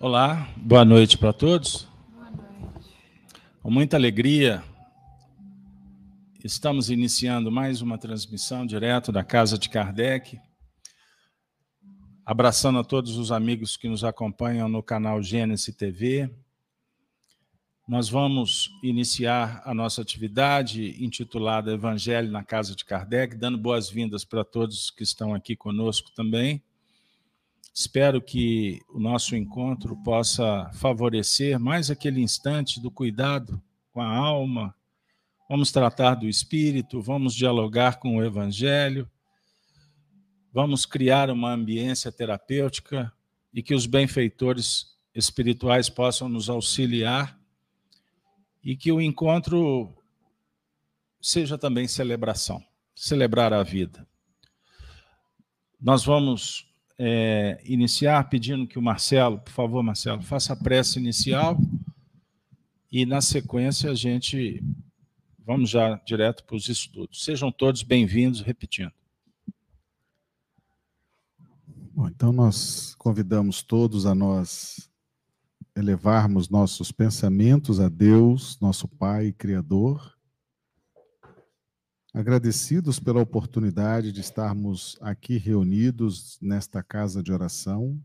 Olá, boa noite para todos. Boa noite. Com muita alegria, estamos iniciando mais uma transmissão direto da Casa de Kardec. Abraçando a todos os amigos que nos acompanham no canal Gênesis TV. Nós vamos iniciar a nossa atividade intitulada Evangelho na Casa de Kardec, dando boas-vindas para todos que estão aqui conosco também. Espero que o nosso encontro possa favorecer mais aquele instante do cuidado com a alma. Vamos tratar do espírito, vamos dialogar com o evangelho, vamos criar uma ambiência terapêutica e que os benfeitores espirituais possam nos auxiliar e que o encontro seja também celebração, celebrar a vida. Nós vamos é, iniciar pedindo que o Marcelo, por favor, Marcelo, faça a prece inicial e, na sequência, a gente vamos já direto para os estudos. Sejam todos bem-vindos, repetindo. Bom, então nós convidamos todos a nós elevarmos nossos pensamentos a Deus, nosso Pai Criador, Agradecidos pela oportunidade de estarmos aqui reunidos nesta casa de oração,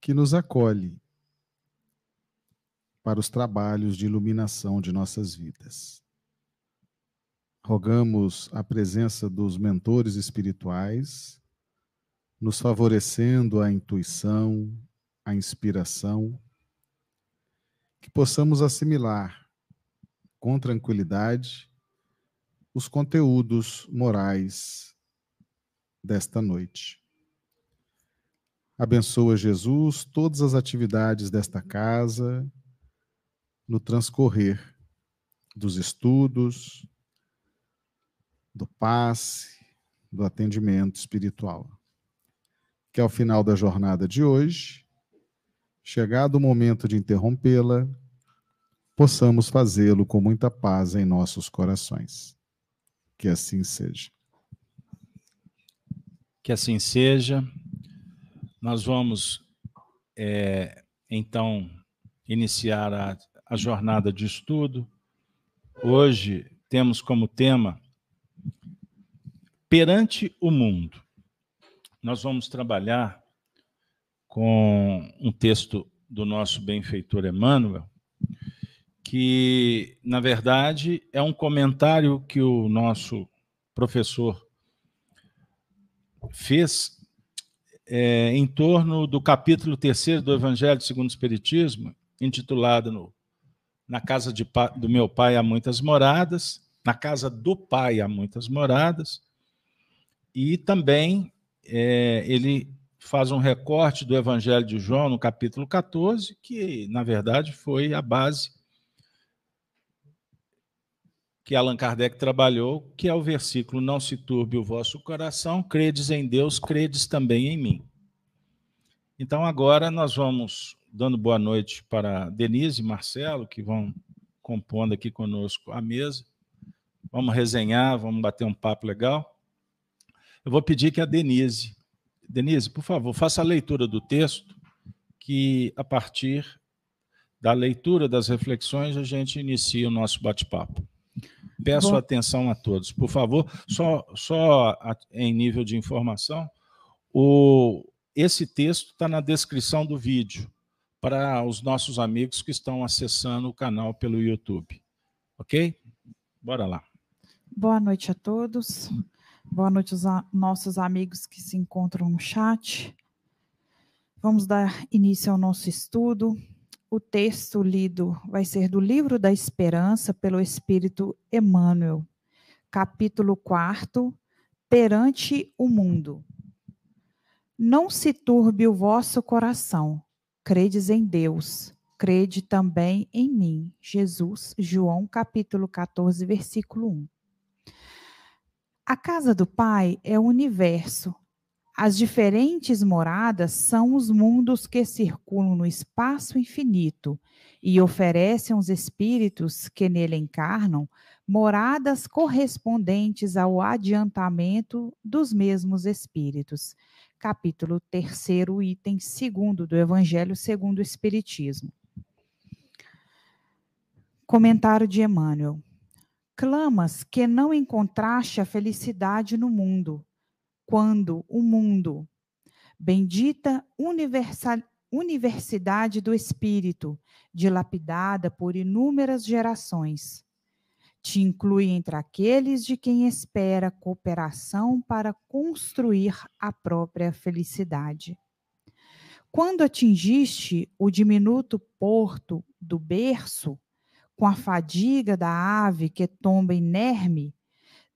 que nos acolhe para os trabalhos de iluminação de nossas vidas. Rogamos a presença dos mentores espirituais, nos favorecendo a intuição, a inspiração, que possamos assimilar com tranquilidade os conteúdos morais desta noite. Abençoa Jesus todas as atividades desta casa no transcorrer dos estudos, do passe, do atendimento espiritual. Que ao final da jornada de hoje, chegado o momento de interrompê-la, possamos fazê-lo com muita paz em nossos corações. Que assim seja. Que assim seja. Nós vamos, é, então, iniciar a, a jornada de estudo. Hoje temos como tema Perante o Mundo. Nós vamos trabalhar com um texto do nosso benfeitor Emmanuel, que, na verdade, é um comentário que o nosso professor fez é, em torno do capítulo terceiro do Evangelho segundo o Espiritismo, intitulado no, Na casa de, do meu pai há muitas moradas, na casa do pai há muitas moradas, e também é, ele faz um recorte do Evangelho de João no capítulo 14, que, na verdade, foi a base que Allan Kardec trabalhou, que é o versículo: Não se turbe o vosso coração, credes em Deus, credes também em mim. Então, agora nós vamos dando boa noite para Denise e Marcelo, que vão compondo aqui conosco a mesa. Vamos resenhar, vamos bater um papo legal. Eu vou pedir que a Denise, Denise, por favor, faça a leitura do texto, que a partir da leitura das reflexões a gente inicia o nosso bate-papo. Peço Bom. atenção a todos, por favor. Só, só em nível de informação, o, esse texto está na descrição do vídeo para os nossos amigos que estão acessando o canal pelo YouTube. Ok? Bora lá. Boa noite a todos. Boa noite aos nossos amigos que se encontram no chat. Vamos dar início ao nosso estudo. O texto lido vai ser do Livro da Esperança pelo Espírito Emmanuel, capítulo 4, Perante o Mundo. Não se turbe o vosso coração, credes em Deus, crede também em mim. Jesus, João, capítulo 14, versículo 1. A casa do Pai é o universo, as diferentes moradas são os mundos que circulam no espaço infinito e oferecem aos espíritos que nele encarnam moradas correspondentes ao adiantamento dos mesmos espíritos. capítulo 3, item 2 do Evangelho segundo o Espiritismo. Comentário de Emmanuel. Clamas que não encontraste a felicidade no mundo, quando o mundo, bendita universal, universidade do Espírito, dilapidada por inúmeras gerações, te inclui entre aqueles de quem espera cooperação para construir a própria felicidade. Quando atingiste o diminuto porto do berço, com a fadiga da ave que tomba inerme,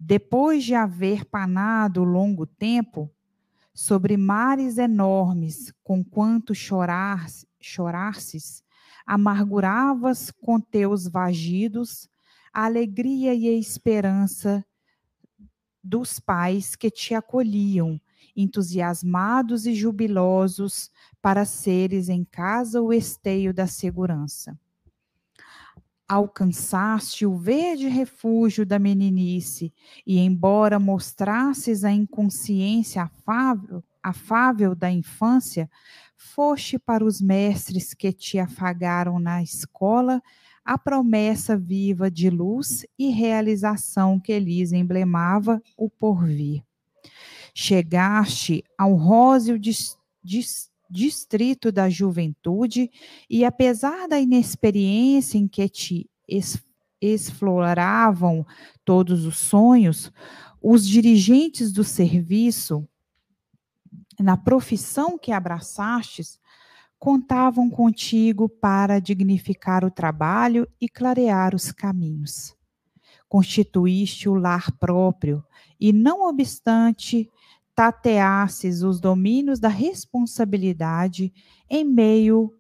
depois de haver panado longo tempo, sobre mares enormes, com quanto chorar, chorasses, amarguravas com teus vagidos a alegria e a esperança dos pais que te acolhiam, entusiasmados e jubilosos para seres em casa o esteio da segurança alcançaste o verde refúgio da meninice, e embora mostrasses a inconsciência afável, afável da infância, foste para os mestres que te afagaram na escola a promessa viva de luz e realização que lhes emblemava o porvir. Chegaste ao róseo distrito da juventude, e apesar da inexperiência em que te exploravam todos os sonhos, os dirigentes do serviço, na profissão que abraçastes, contavam contigo para dignificar o trabalho e clarear os caminhos. Constituíste o lar próprio, e não obstante tateasses os domínios da responsabilidade em meio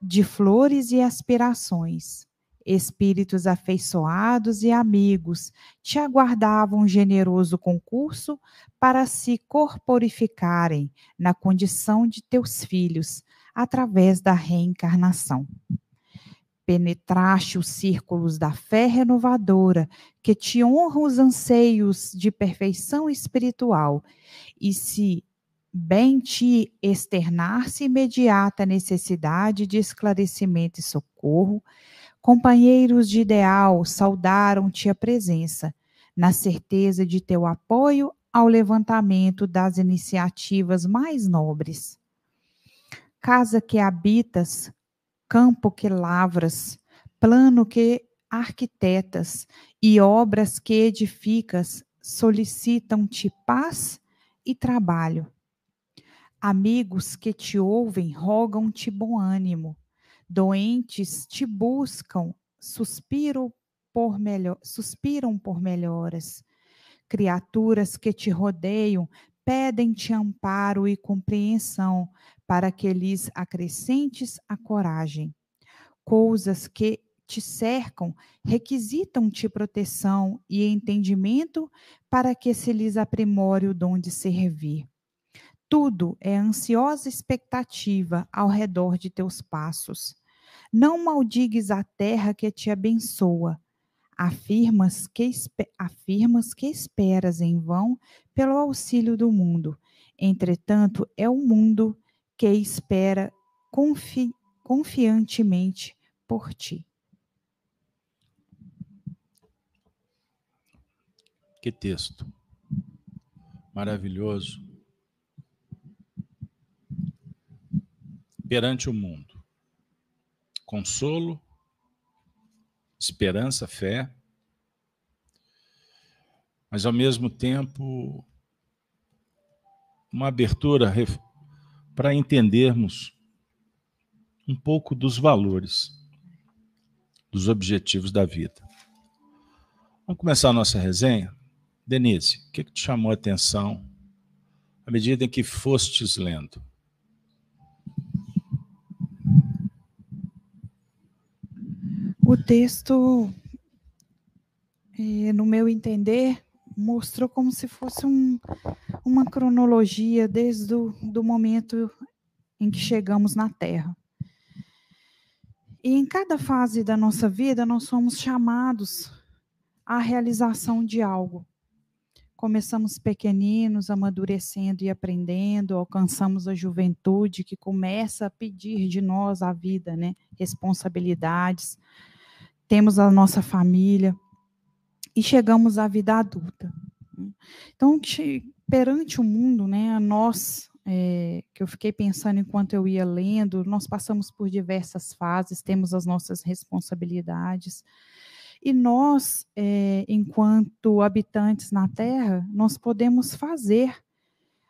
de flores e aspirações. Espíritos afeiçoados e amigos te aguardavam um generoso concurso para se corporificarem na condição de teus filhos, através da reencarnação penetraste os círculos da fé renovadora, que te honra os anseios de perfeição espiritual, e se bem te externar-se imediata necessidade de esclarecimento e socorro, companheiros de ideal saudaram-te a presença, na certeza de teu apoio ao levantamento das iniciativas mais nobres. Casa que habitas, campo que lavras, plano que arquitetas e obras que edificas solicitam-te paz e trabalho. Amigos que te ouvem rogam-te bom ânimo. Doentes te buscam, suspiram por, melhor, suspiram por melhoras. Criaturas que te rodeiam pedem-te amparo e compreensão para que lhes acrescentes a coragem. Coisas que te cercam requisitam-te proteção e entendimento para que se lhes aprimore o dom de servir. Tudo é ansiosa expectativa ao redor de teus passos. Não maldigues a terra que te abençoa. Afirmas que, afirmas que esperas em vão pelo auxílio do mundo. Entretanto, é o mundo que espera confi confiantemente por ti. Que texto maravilhoso. Perante o mundo, consolo, esperança, fé, mas ao mesmo tempo uma abertura para entendermos um pouco dos valores, dos objetivos da vida. Vamos começar a nossa resenha? Denise, o que, que te chamou a atenção à medida em que fostes lendo? O texto, eh, no meu entender, mostrou como se fosse um, uma cronologia desde o do momento em que chegamos na Terra. E em cada fase da nossa vida, nós somos chamados à realização de algo. começamos pequeninos, amadurecendo e aprendendo, alcançamos a juventude que começa a pedir de nós a vida, né? Responsabilidades. Temos a nossa família e chegamos à vida adulta. Então, perante o mundo, né, nós, é, que eu fiquei pensando enquanto eu ia lendo, nós passamos por diversas fases, temos as nossas responsabilidades. E nós, é, enquanto habitantes na Terra, nós podemos fazer,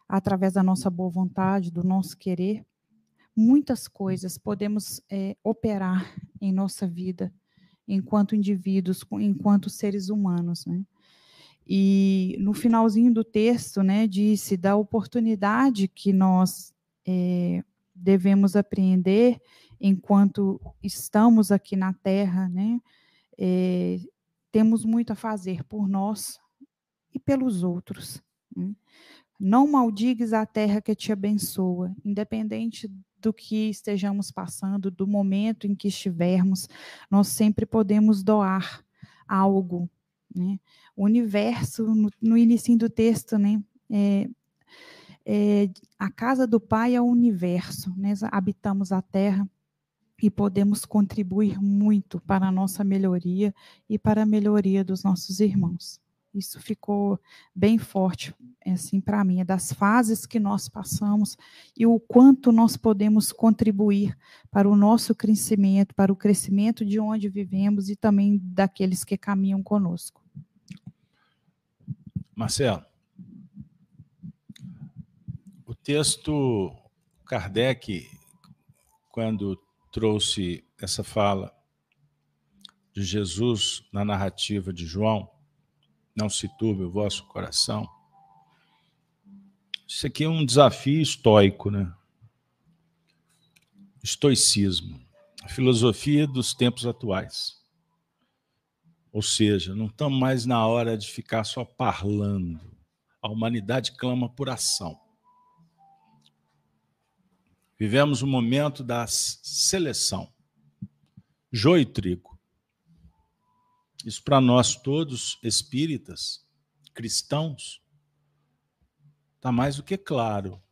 através da nossa boa vontade, do nosso querer, muitas coisas, podemos é, operar em nossa vida, enquanto indivíduos, enquanto seres humanos. Né? E no finalzinho do texto, né, disse da oportunidade que nós é, devemos apreender enquanto estamos aqui na Terra, né, é, temos muito a fazer por nós e pelos outros. Né? Não maldigues a terra que te abençoa, independente do que estejamos passando, do momento em que estivermos, nós sempre podemos doar algo. Né? O universo, no, no início do texto, né? É, é, a casa do Pai é o universo, né? habitamos a terra e podemos contribuir muito para a nossa melhoria e para a melhoria dos nossos irmãos. Isso ficou bem forte assim para mim, é das fases que nós passamos e o quanto nós podemos contribuir para o nosso crescimento, para o crescimento de onde vivemos e também daqueles que caminham conosco. Marcelo, o texto Kardec, quando trouxe essa fala de Jesus na narrativa de João, não se turbe o vosso coração. Isso aqui é um desafio estoico, né? Estoicismo, a filosofia dos tempos atuais. Ou seja, não estamos mais na hora de ficar só parlando. A humanidade clama por ação. Vivemos o um momento da seleção. Joio e trigo. Isso para nós todos, espíritas, cristãos, está mais do que claro.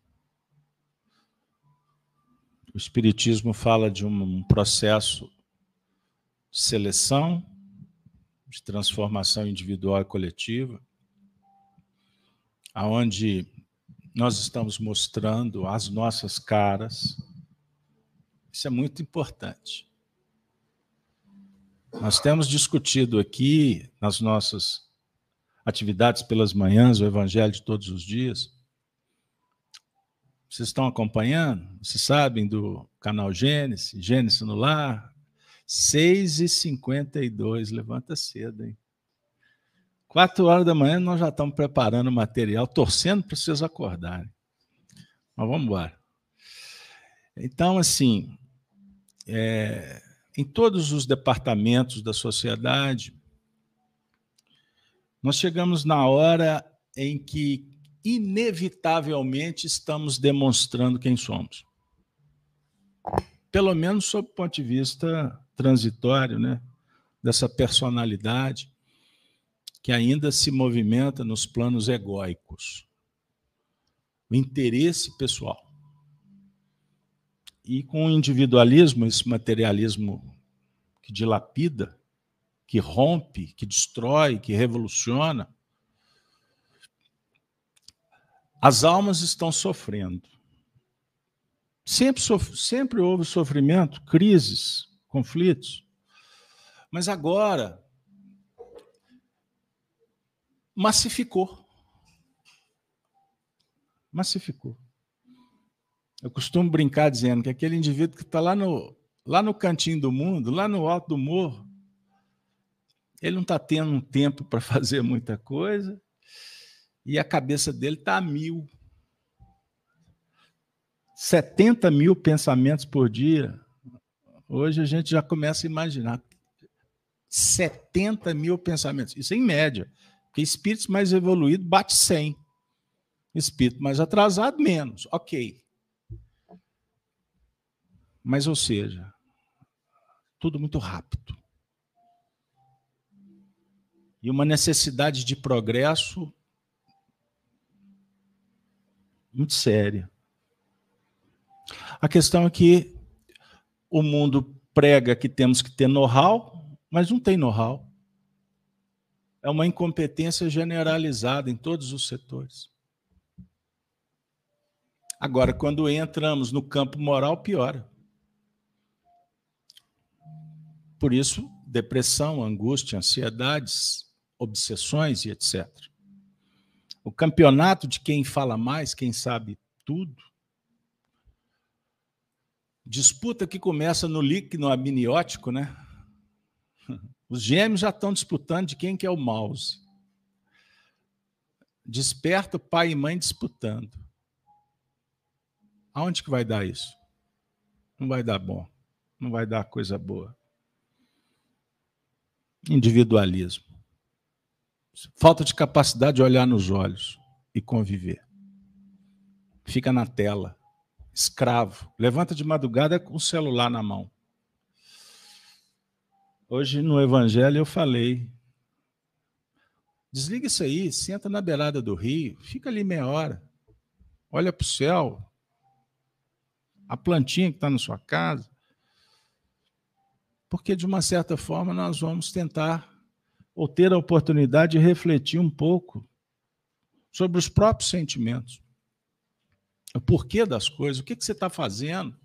O Espiritismo fala de um processo de seleção, de transformação individual e coletiva, aonde nós estamos mostrando as nossas caras. Isso é muito importante. Nós temos discutido aqui, nas nossas atividades pelas manhãs, o Evangelho de todos os dias. Vocês estão acompanhando? Vocês sabem do canal Gênesis, Gênesis no Lar? 6h52, levanta cedo, hein? Quatro horas da manhã nós já estamos preparando o material, torcendo para vocês acordarem. Mas vamos embora. Então, assim, é, em todos os departamentos da sociedade, nós chegamos na hora em que, inevitavelmente, estamos demonstrando quem somos. Pelo menos sob o ponto de vista transitório, né? dessa personalidade que ainda se movimenta nos planos egóicos. O interesse pessoal. E com o individualismo, esse materialismo que dilapida, que rompe, que destrói, que revoluciona, as almas estão sofrendo. Sempre, sempre houve sofrimento, crises, conflitos. Mas agora massificou. Massificou. Eu costumo brincar dizendo que aquele indivíduo que está lá no, lá no cantinho do mundo, lá no alto do morro, ele não está tendo um tempo para fazer muita coisa e a cabeça dele está a mil. 70 mil pensamentos por dia. Hoje a gente já começa a imaginar. 70 mil pensamentos. Isso é em média. Porque espíritos mais evoluídos bate 100. Espírito mais atrasado, menos. Ok. Mas, ou seja, tudo muito rápido. E uma necessidade de progresso muito séria. A questão é que o mundo prega que temos que ter know-how, mas não tem know-how. É uma incompetência generalizada em todos os setores. Agora, quando entramos no campo moral, piora. Por isso, depressão, angústia, ansiedades, obsessões e etc. O campeonato de quem fala mais, quem sabe tudo. Disputa que começa no líquido amniótico, né? Os gêmeos já estão disputando de quem que é o mouse. Desperta pai e mãe disputando. Aonde que vai dar isso? Não vai dar bom. Não vai dar coisa boa. Individualismo. Falta de capacidade de olhar nos olhos e conviver. Fica na tela. Escravo. Levanta de madrugada com o celular na mão. Hoje no Evangelho eu falei. Desliga isso aí, senta na beirada do rio, fica ali meia hora, olha para o céu, a plantinha que está na sua casa. Porque, de uma certa forma, nós vamos tentar ou ter a oportunidade de refletir um pouco sobre os próprios sentimentos. O porquê das coisas, o que, você está fazendo,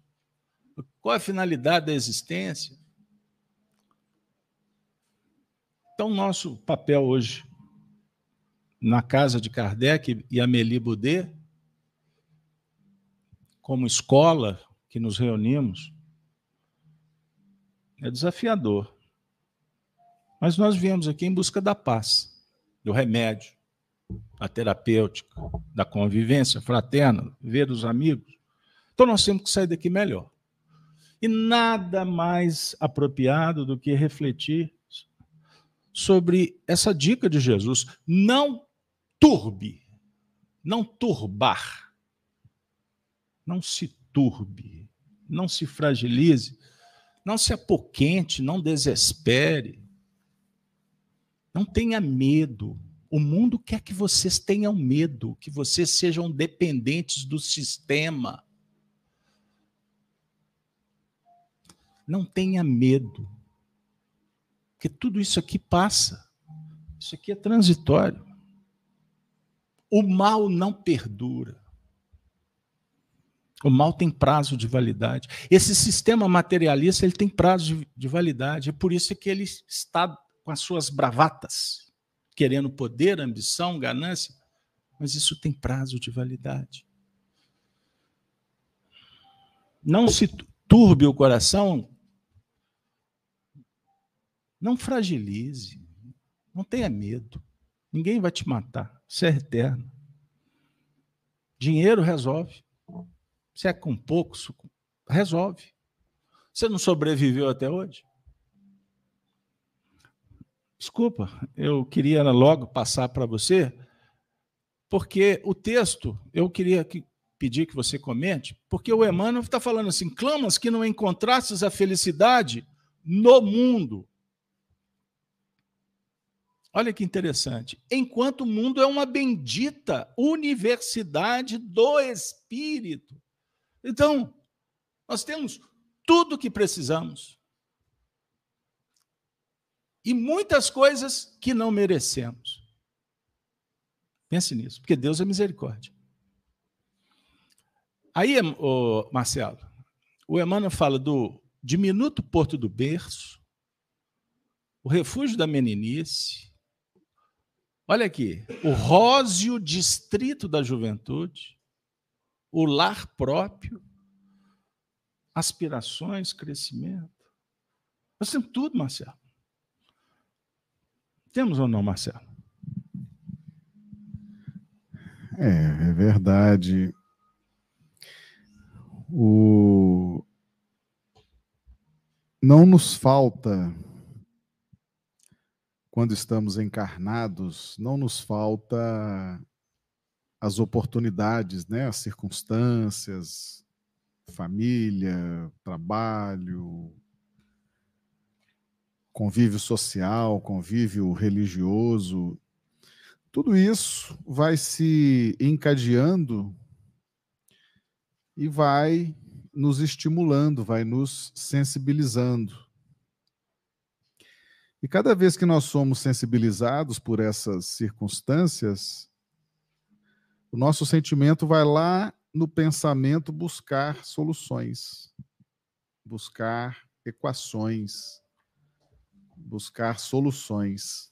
qual é a finalidade da existência. Então, nosso papel hoje, na casa de Kardec e Amélie Boudet, como escola que nos reunimos, é desafiador. Mas nós viemos aqui em busca da paz, do remédio, da terapêutica, da convivência fraterna, ver os amigos. Então nós temos que sair daqui melhor. E nada mais apropriado do que refletir sobre essa dica de Jesus. Não turbe, não turbar. Não se turbe, não se fragilize, não se apoquente, não desespere. Não tenha medo. O mundo quer que vocês tenham medo, que vocês sejam dependentes do sistema. Não tenha medo porque tudo isso aqui passa. Isso aqui é transitório. O mal não perdura. O mal tem prazo de validade. Esse sistema materialista ele tem prazo de, de validade. É por isso que ele está com as suas bravatas, querendo poder, ambição, ganância. Mas isso tem prazo de validade. Não se turbe o coração não fragilize. Não tenha medo. Ninguém vai te matar. Você é eterno. Dinheiro resolve. Se é com pouco, resolve. Você não sobreviveu até hoje? Desculpa, eu queria logo passar para você, porque o texto, eu queria que, pedir que você comente, porque o Emmanuel está falando assim: clamas que não encontrastes a felicidade no mundo. Olha que interessante. Enquanto o mundo é uma bendita universidade do Espírito. Então, nós temos tudo o que precisamos. E muitas coisas que não merecemos. Pense nisso, porque Deus é misericórdia. Aí, Marcelo, o Emmanuel fala do diminuto porto do berço, o refúgio da meninice, Olha aqui, o róseo distrito da juventude, o lar próprio, aspirações, crescimento. Nós temos tudo, Marcelo. Temos ou não, Marcelo? É, é verdade. O... Não nos falta quando estamos encarnados, não nos falta as oportunidades, né, as circunstâncias, família, trabalho, convívio social, convívio religioso. Tudo isso vai se encadeando e vai nos estimulando, vai nos sensibilizando. E cada vez que nós somos sensibilizados por essas circunstâncias, o nosso sentimento vai lá no pensamento buscar soluções, buscar equações, buscar soluções.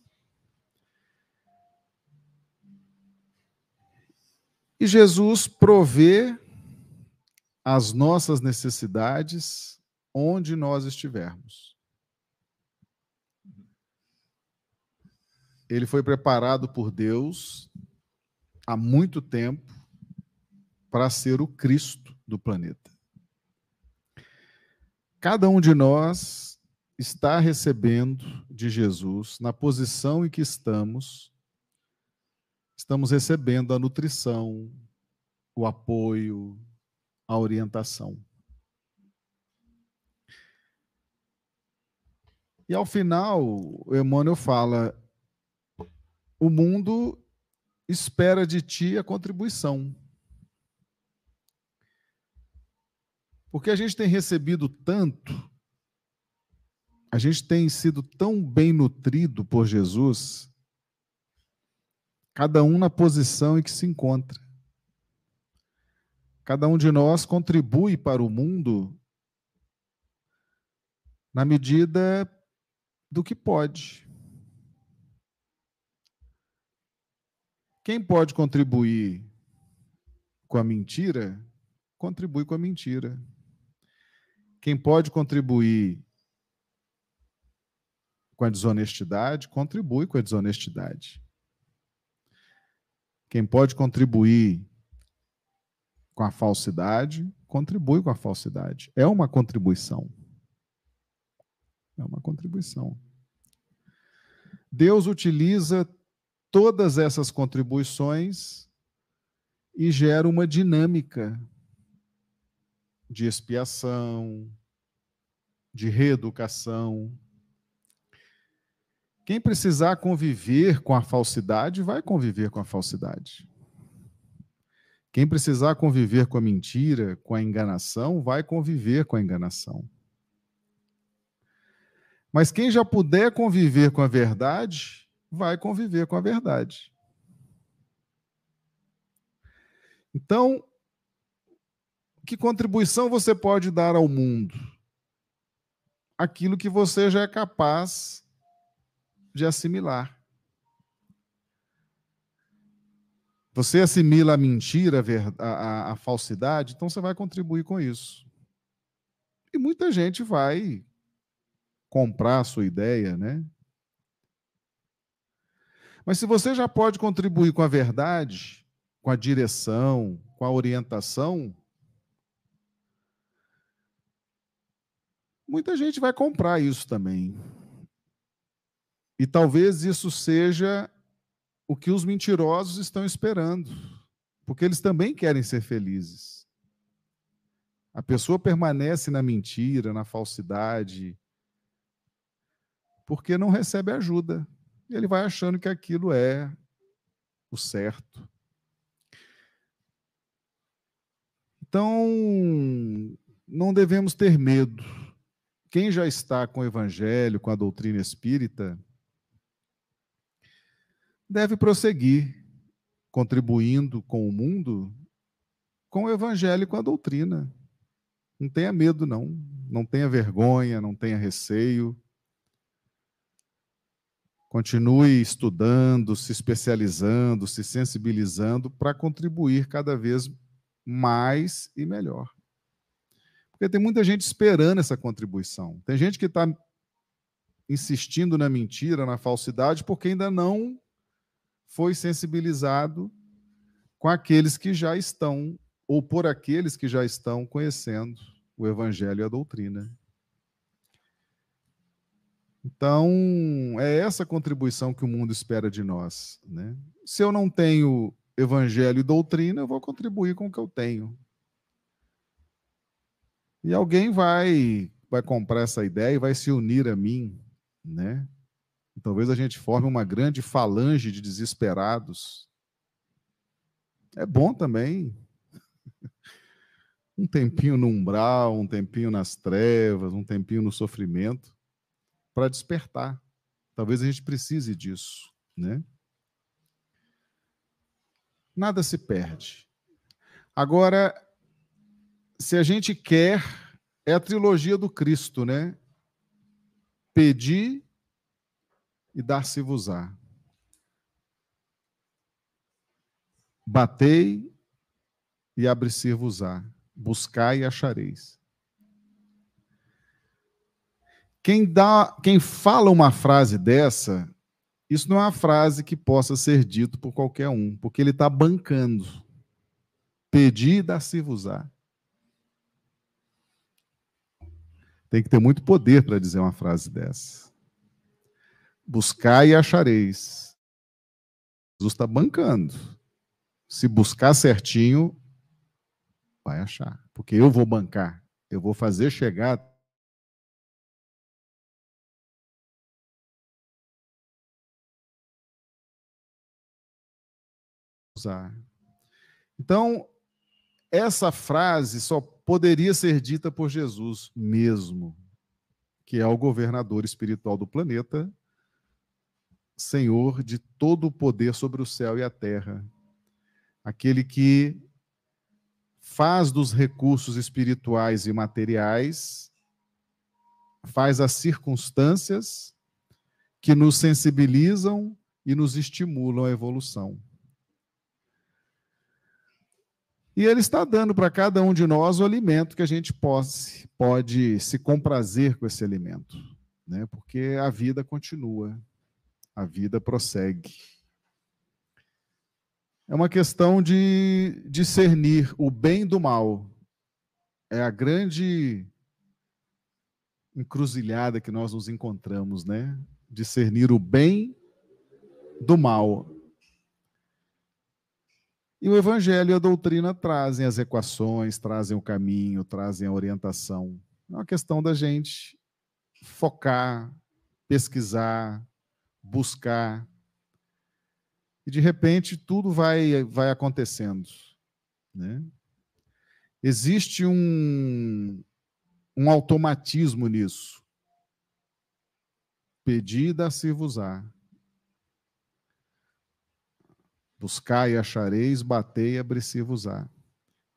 E Jesus provê as nossas necessidades onde nós estivermos. Ele foi preparado por Deus há muito tempo para ser o Cristo do planeta. Cada um de nós está recebendo de Jesus, na posição em que estamos, estamos recebendo a nutrição, o apoio, a orientação. E ao final, o Emmanuel fala: o mundo espera de ti a contribuição. Porque a gente tem recebido tanto, a gente tem sido tão bem nutrido por Jesus, cada um na posição em que se encontra. Cada um de nós contribui para o mundo na medida do que pode. Quem pode contribuir com a mentira, contribui com a mentira. Quem pode contribuir com a desonestidade, contribui com a desonestidade. Quem pode contribuir com a falsidade, contribui com a falsidade. É uma contribuição. É uma contribuição. Deus utiliza todas essas contribuições e gera uma dinâmica de expiação, de reeducação. Quem precisar conviver com a falsidade, vai conviver com a falsidade. Quem precisar conviver com a mentira, com a enganação, vai conviver com a enganação. Mas quem já puder conviver com a verdade, vai conviver com a verdade. Então, que contribuição você pode dar ao mundo? Aquilo que você já é capaz de assimilar. Você assimila a mentira, a, a, a falsidade, então você vai contribuir com isso. E muita gente vai comprar a sua ideia, né? Mas se você já pode contribuir com a verdade, com a direção, com a orientação, muita gente vai comprar isso também. E talvez isso seja o que os mentirosos estão esperando, porque eles também querem ser felizes. A pessoa permanece na mentira, na falsidade, porque não recebe ajuda. E ele vai achando que aquilo é o certo. Então, não devemos ter medo. Quem já está com o evangelho, com a doutrina espírita, deve prosseguir contribuindo com o mundo com o evangelho e com a doutrina. Não tenha medo, não. Não tenha vergonha, não tenha receio. Continue estudando, se especializando, se sensibilizando para contribuir cada vez mais e melhor. Porque tem muita gente esperando essa contribuição. Tem gente que está insistindo na mentira, na falsidade, porque ainda não foi sensibilizado com aqueles que já estão, ou por aqueles que já estão conhecendo o Evangelho e a doutrina. Então, é essa contribuição que o mundo espera de nós. Né? Se eu não tenho Evangelho e doutrina, eu vou contribuir com o que eu tenho. E alguém vai, vai comprar essa ideia e vai se unir a mim, né? talvez a gente forme uma grande falange de desesperados. É bom também. um tempinho no umbral, um tempinho nas trevas, um tempinho no sofrimento, para despertar. Talvez a gente precise disso, né? Nada se perde. Agora, se a gente quer, é a trilogia do Cristo, né? Pedir e dar-se-vos-á. Batei e abre-se-vos-á. Buscai e achareis. Quem dá, quem fala uma frase dessa, isso não é uma frase que possa ser dito por qualquer um, porque ele está bancando. Pedir dar-se-vos-á. Tem que ter muito poder para dizer uma frase dessa. Buscai e achareis. Jesus está bancando. Se buscar certinho, vai achar. Porque eu vou bancar. Eu vou fazer chegar. Então, essa frase só poderia ser dita por Jesus mesmo, que é o governador espiritual do planeta Senhor de todo o poder sobre o céu e a terra, aquele que faz dos recursos espirituais e materiais, faz as circunstâncias que nos sensibilizam e nos estimulam à evolução. E Ele está dando para cada um de nós o alimento que a gente pode, pode se comprazer com esse alimento, né? porque a vida continua a vida prossegue. É uma questão de discernir o bem do mal. É a grande encruzilhada que nós nos encontramos, né? Discernir o bem do mal. E o Evangelho e a doutrina trazem as equações, trazem o caminho, trazem a orientação. É uma questão da gente focar, pesquisar, buscar. E de repente tudo vai, vai acontecendo. Né? Existe um, um automatismo nisso. Pedida se vos á. Buscai e achareis, batei e abri-se-vos-á.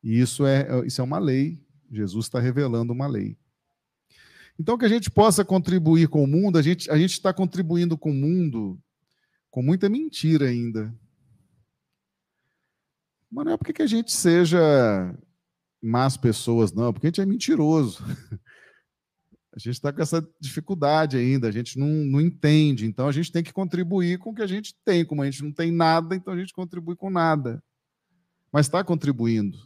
E isso é, isso é uma lei. Jesus está revelando uma lei. Então, que a gente possa contribuir com o mundo, a gente a está contribuindo com o mundo com muita mentira ainda. Mas não é porque que a gente seja más pessoas, não, porque a gente é mentiroso. A gente está com essa dificuldade ainda, a gente não, não entende. Então, a gente tem que contribuir com o que a gente tem. Como a gente não tem nada, então a gente contribui com nada. Mas está contribuindo.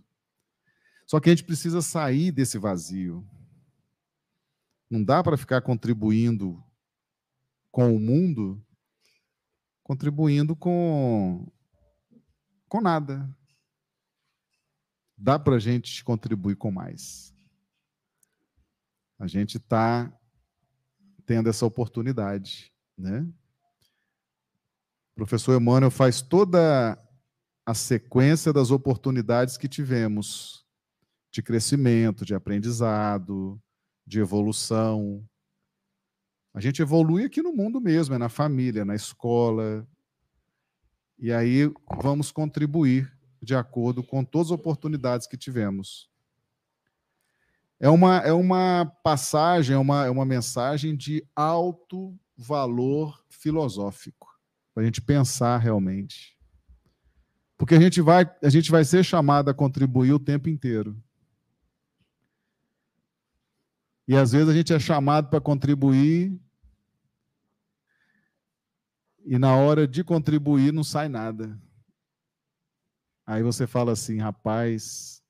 Só que a gente precisa sair desse vazio. Não dá para ficar contribuindo com o mundo, contribuindo com, com nada. Dá para a gente contribuir com mais. A gente está tendo essa oportunidade, né? O professor Emmanuel faz toda a sequência das oportunidades que tivemos de crescimento, de aprendizado, de evolução. A gente evolui aqui no mundo mesmo, é na família, na escola. E aí vamos contribuir de acordo com todas as oportunidades que tivemos. É uma, é uma passagem, é uma, é uma mensagem de alto valor filosófico, para a gente pensar realmente. Porque a gente, vai, a gente vai ser chamado a contribuir o tempo inteiro. E às vezes a gente é chamado para contribuir e na hora de contribuir não sai nada. Aí você fala assim, rapaz,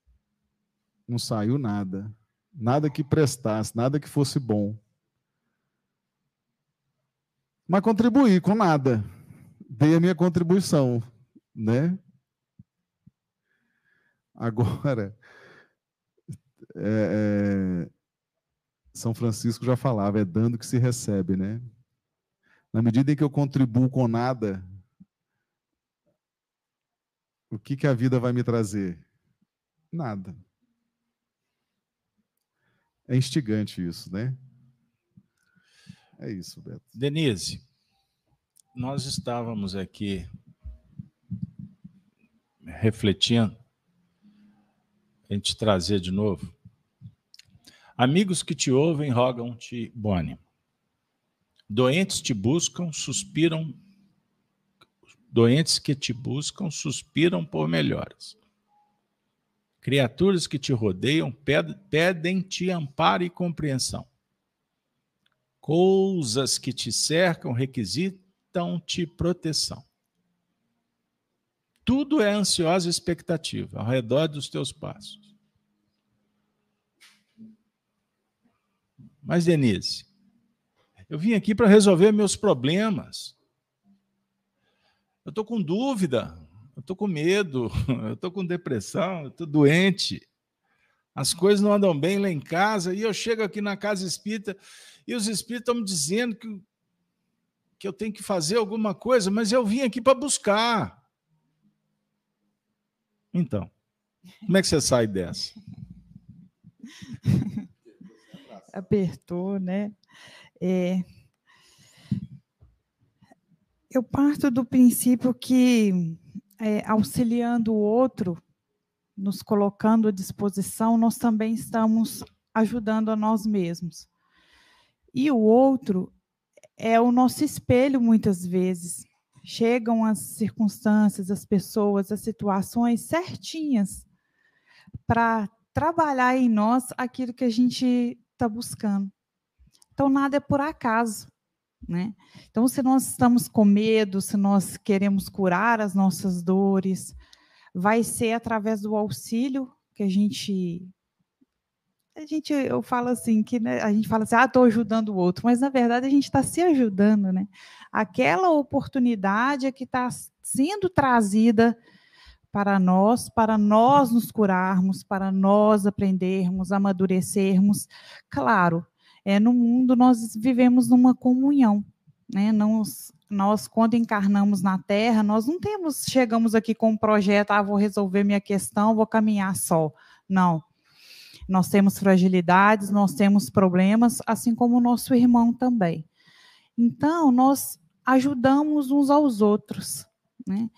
não saiu nada. Nada que prestasse, nada que fosse bom. Mas contribuir com nada. Dei a minha contribuição, né? Agora, é, é, são Francisco já falava, é dando que se recebe, né? Na medida em que eu contribuo com nada, o que, que a vida vai me trazer? Nada. É instigante isso, né? É isso, Beto. Denise, nós estávamos aqui refletindo, a gente trazer de novo. Amigos que te ouvem rogam-te bônimo. Doentes te buscam, suspiram. Doentes que te buscam, suspiram por melhoras. Criaturas que te rodeiam pedem-te amparo e compreensão. Coisas que te cercam requisitam-te proteção. Tudo é ansiosa expectativa ao redor dos teus passos. Mas, Denise, eu vim aqui para resolver meus problemas. Eu estou com dúvida, eu estou com medo, eu estou com depressão, eu estou doente. As coisas não andam bem lá em casa e eu chego aqui na casa espírita e os espíritos estão me dizendo que, que eu tenho que fazer alguma coisa, mas eu vim aqui para buscar. Então, como é que você sai dessa? Apertou, né? É... Eu parto do princípio que, é, auxiliando o outro, nos colocando à disposição, nós também estamos ajudando a nós mesmos. E o outro é o nosso espelho, muitas vezes chegam as circunstâncias, as pessoas, as situações certinhas para trabalhar em nós aquilo que a gente está buscando. Então, nada é por acaso. Né? Então, se nós estamos com medo, se nós queremos curar as nossas dores, vai ser através do auxílio que a gente a gente, eu falo assim, que né, a gente fala assim, ah, estou ajudando o outro, mas na verdade a gente está se ajudando, né? Aquela oportunidade é que está sendo trazida para nós, para nós nos curarmos, para nós aprendermos, amadurecermos. Claro, é, no mundo nós vivemos numa comunhão, né? Nós, nós, quando encarnamos na Terra, nós não temos, chegamos aqui com um projeto, ah, vou resolver minha questão, vou caminhar só. Não nós temos fragilidades, nós temos problemas, assim como o nosso irmão também. Então, nós ajudamos uns aos outros, né?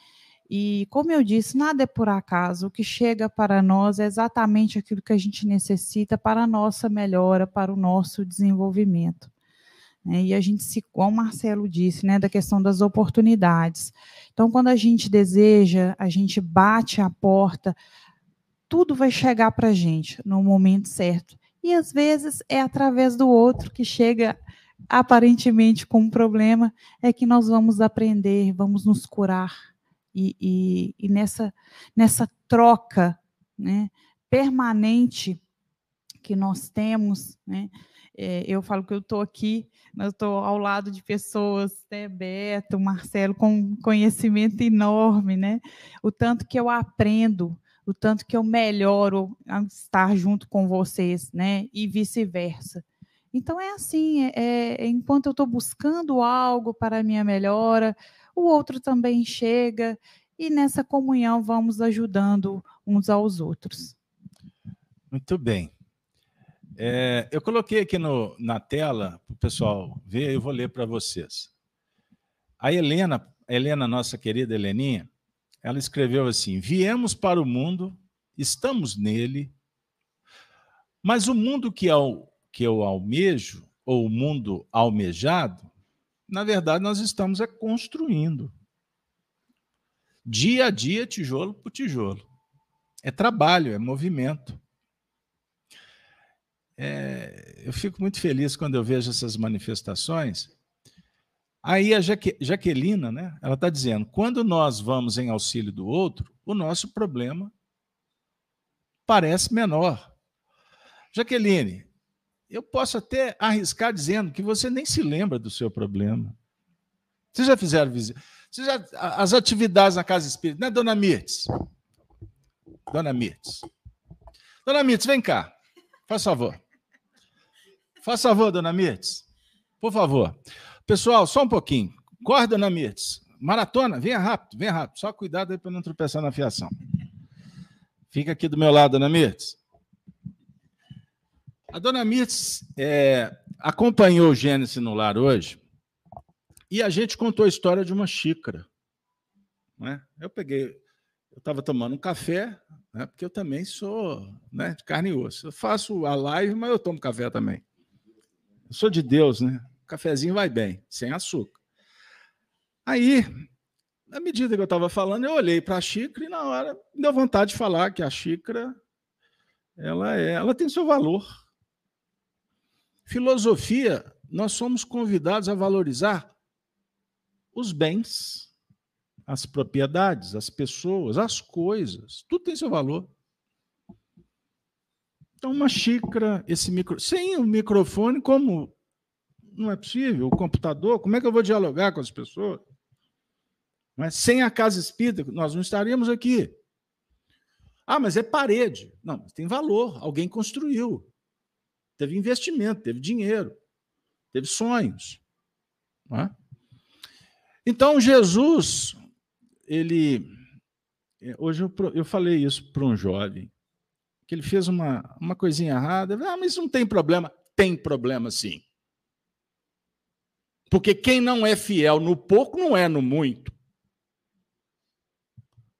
E, como eu disse, nada é por acaso. O que chega para nós é exatamente aquilo que a gente necessita para a nossa melhora, para o nosso desenvolvimento. Né? E a gente se, como o Marcelo disse, né, da questão das oportunidades. Então, quando a gente deseja, a gente bate a porta, tudo vai chegar para a gente no momento certo. E às vezes é através do outro que chega aparentemente com um problema, é que nós vamos aprender, vamos nos curar. E, e, e nessa, nessa troca né, permanente que nós temos, né, é, eu falo que eu estou aqui, eu estou ao lado de pessoas, né, Beto, Marcelo, com conhecimento enorme, né? O tanto que eu aprendo, o tanto que eu melhoro estar junto com vocês, né? E vice-versa. Então é assim, é, é enquanto eu estou buscando algo para a minha melhora, o outro também chega e nessa comunhão vamos ajudando uns aos outros. Muito bem. É, eu coloquei aqui no, na tela para o pessoal ver, eu vou ler para vocês. A Helena, a Helena, nossa querida Heleninha, ela escreveu assim: Viemos para o mundo, estamos nele, mas o mundo que eu, que eu almejo, ou o mundo almejado, na verdade nós estamos é construindo. Dia a dia, tijolo por tijolo. É trabalho, é movimento. É, eu fico muito feliz quando eu vejo essas manifestações, Aí a Jaque, né, ela está dizendo: quando nós vamos em auxílio do outro, o nosso problema parece menor. Jaqueline, eu posso até arriscar dizendo que você nem se lembra do seu problema. Vocês já fizeram visita? já, as atividades na Casa Espírita, né, dona Mirtes? Dona Mirtes. Dona Mirtes, vem cá. Faz favor. Faz favor, dona Mirtes. Por favor. Pessoal, só um pouquinho. Corre, dona Mirtes. Maratona, venha rápido, venha rápido. Só cuidado aí para não tropeçar na fiação. Fica aqui do meu lado, dona Mirtes. A dona Mirtz é, acompanhou o Gênesis no lar hoje e a gente contou a história de uma xícara. Né? Eu peguei, eu estava tomando um café, né, porque eu também sou né, de carne e osso. Eu faço a live, mas eu tomo café também. Eu sou de Deus, né? O cafezinho vai bem, sem açúcar. Aí, na medida que eu estava falando, eu olhei para a xícara e na hora me deu vontade de falar que a xícara ela, é, ela tem seu valor. Filosofia, nós somos convidados a valorizar os bens, as propriedades, as pessoas, as coisas. Tudo tem seu valor. Então, uma xícara, esse micro... sem o microfone, como não é possível? O computador, como é que eu vou dialogar com as pessoas? Mas sem a casa espírita, nós não estaríamos aqui. Ah, mas é parede. Não, tem valor. Alguém construiu. Teve investimento, teve dinheiro, teve sonhos. É? Então, Jesus, ele. Hoje eu, eu falei isso para um jovem, que ele fez uma, uma coisinha errada. Ah, mas não tem problema. Tem problema, sim. Porque quem não é fiel no pouco não é no muito.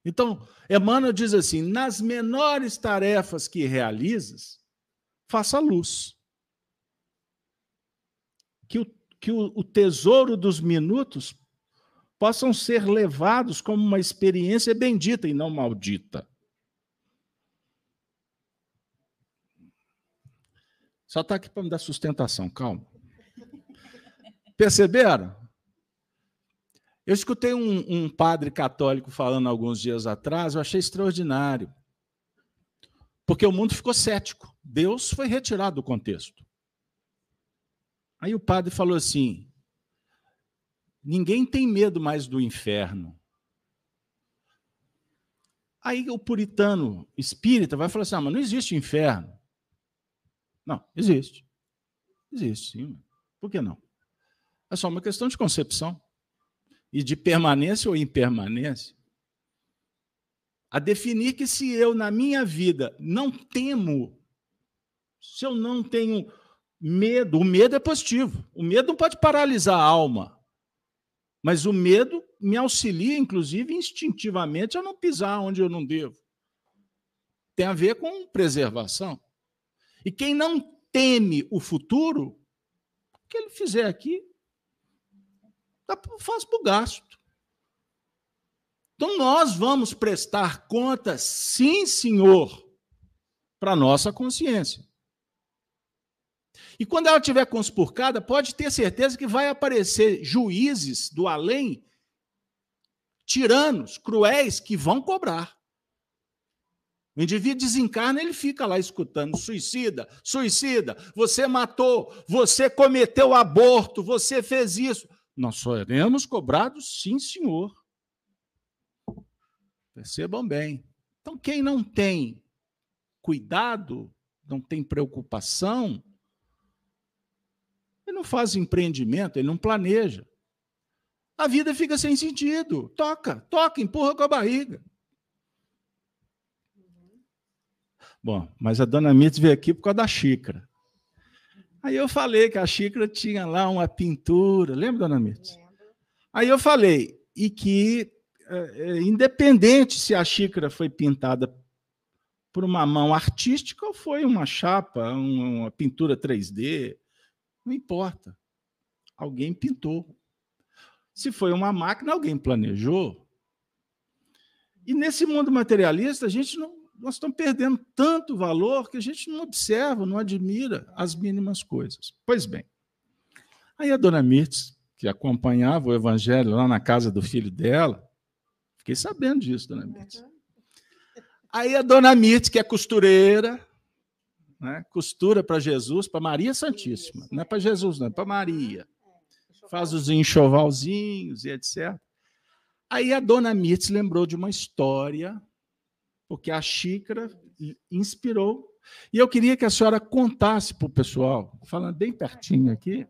Então, Emmanuel diz assim: nas menores tarefas que realizas, faça luz. Que o, que o, o tesouro dos minutos possam ser levados como uma experiência bendita e não maldita. Só está aqui para me dar sustentação, calma. Perceberam? Eu escutei um, um, padre católico falando alguns dias atrás, eu achei extraordinário. Porque o mundo ficou cético. Deus foi retirado do contexto. Aí o padre falou assim: ninguém tem medo mais do inferno. Aí o puritano espírita vai falar assim: ah, mas não existe inferno. Não, existe. Existe, sim. Por que não? É só uma questão de concepção e de permanência ou impermanência. A definir que se eu, na minha vida, não temo, se eu não tenho medo, o medo é positivo. O medo não pode paralisar a alma. Mas o medo me auxilia, inclusive, instintivamente, a não pisar onde eu não devo. Tem a ver com preservação. E quem não teme o futuro, o que ele fizer aqui, faz para o gasto. Então, nós vamos prestar conta, sim, senhor, para a nossa consciência. E quando ela estiver conspurcada, pode ter certeza que vai aparecer juízes do além, tiranos, cruéis, que vão cobrar. O indivíduo desencarna, ele fica lá escutando: suicida, suicida, você matou, você cometeu aborto, você fez isso. Nós seremos cobrados, sim, senhor. Percebam bem. Então, quem não tem cuidado, não tem preocupação, ele não faz empreendimento, ele não planeja. A vida fica sem sentido. Toca, toca, empurra com a barriga. Bom, mas a dona Mitz veio aqui por causa da xícara. Aí eu falei que a xícara tinha lá uma pintura, lembra, dona Mitz? Aí eu falei, e que, é, independente se a xícara foi pintada por uma mão artística ou foi uma chapa, uma pintura 3D, não importa. Alguém pintou. Se foi uma máquina, alguém planejou. E nesse mundo materialista, a gente não, nós estamos perdendo tanto valor que a gente não observa, não admira as mínimas coisas. Pois bem, aí a dona Mirtz, que acompanhava o evangelho lá na casa do filho dela, fiquei sabendo disso, dona Mirtz. Aí a dona Mirtz, que é costureira, né? costura para Jesus, para Maria Santíssima. Não é para Jesus, não, é para Maria. Faz os enxovalzinhos e etc. Aí a dona Mirtz lembrou de uma história, porque a xícara inspirou. E eu queria que a senhora contasse para o pessoal, falando bem pertinho aqui.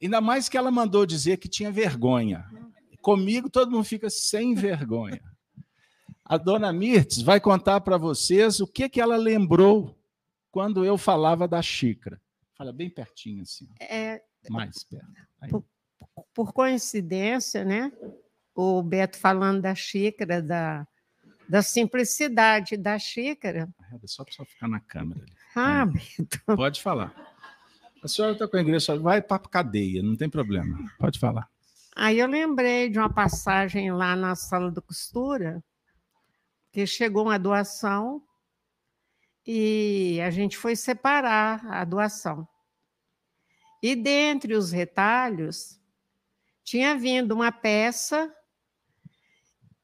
Ainda mais que ela mandou dizer que tinha vergonha. Comigo todo mundo fica sem vergonha. A dona Mirtz vai contar para vocês o que, que ela lembrou quando eu falava da xícara. Fala bem pertinho assim. É, mais perto. Por, por coincidência, né? O Beto falando da xícara, da, da simplicidade da xícara. É só para ficar na câmera. Ah, Beto. Pode falar. A senhora está com a igreja, vai para a cadeia, não tem problema. Pode falar. Aí eu lembrei de uma passagem lá na sala de costura, chegou uma doação e a gente foi separar a doação. E dentre os retalhos, tinha vindo uma peça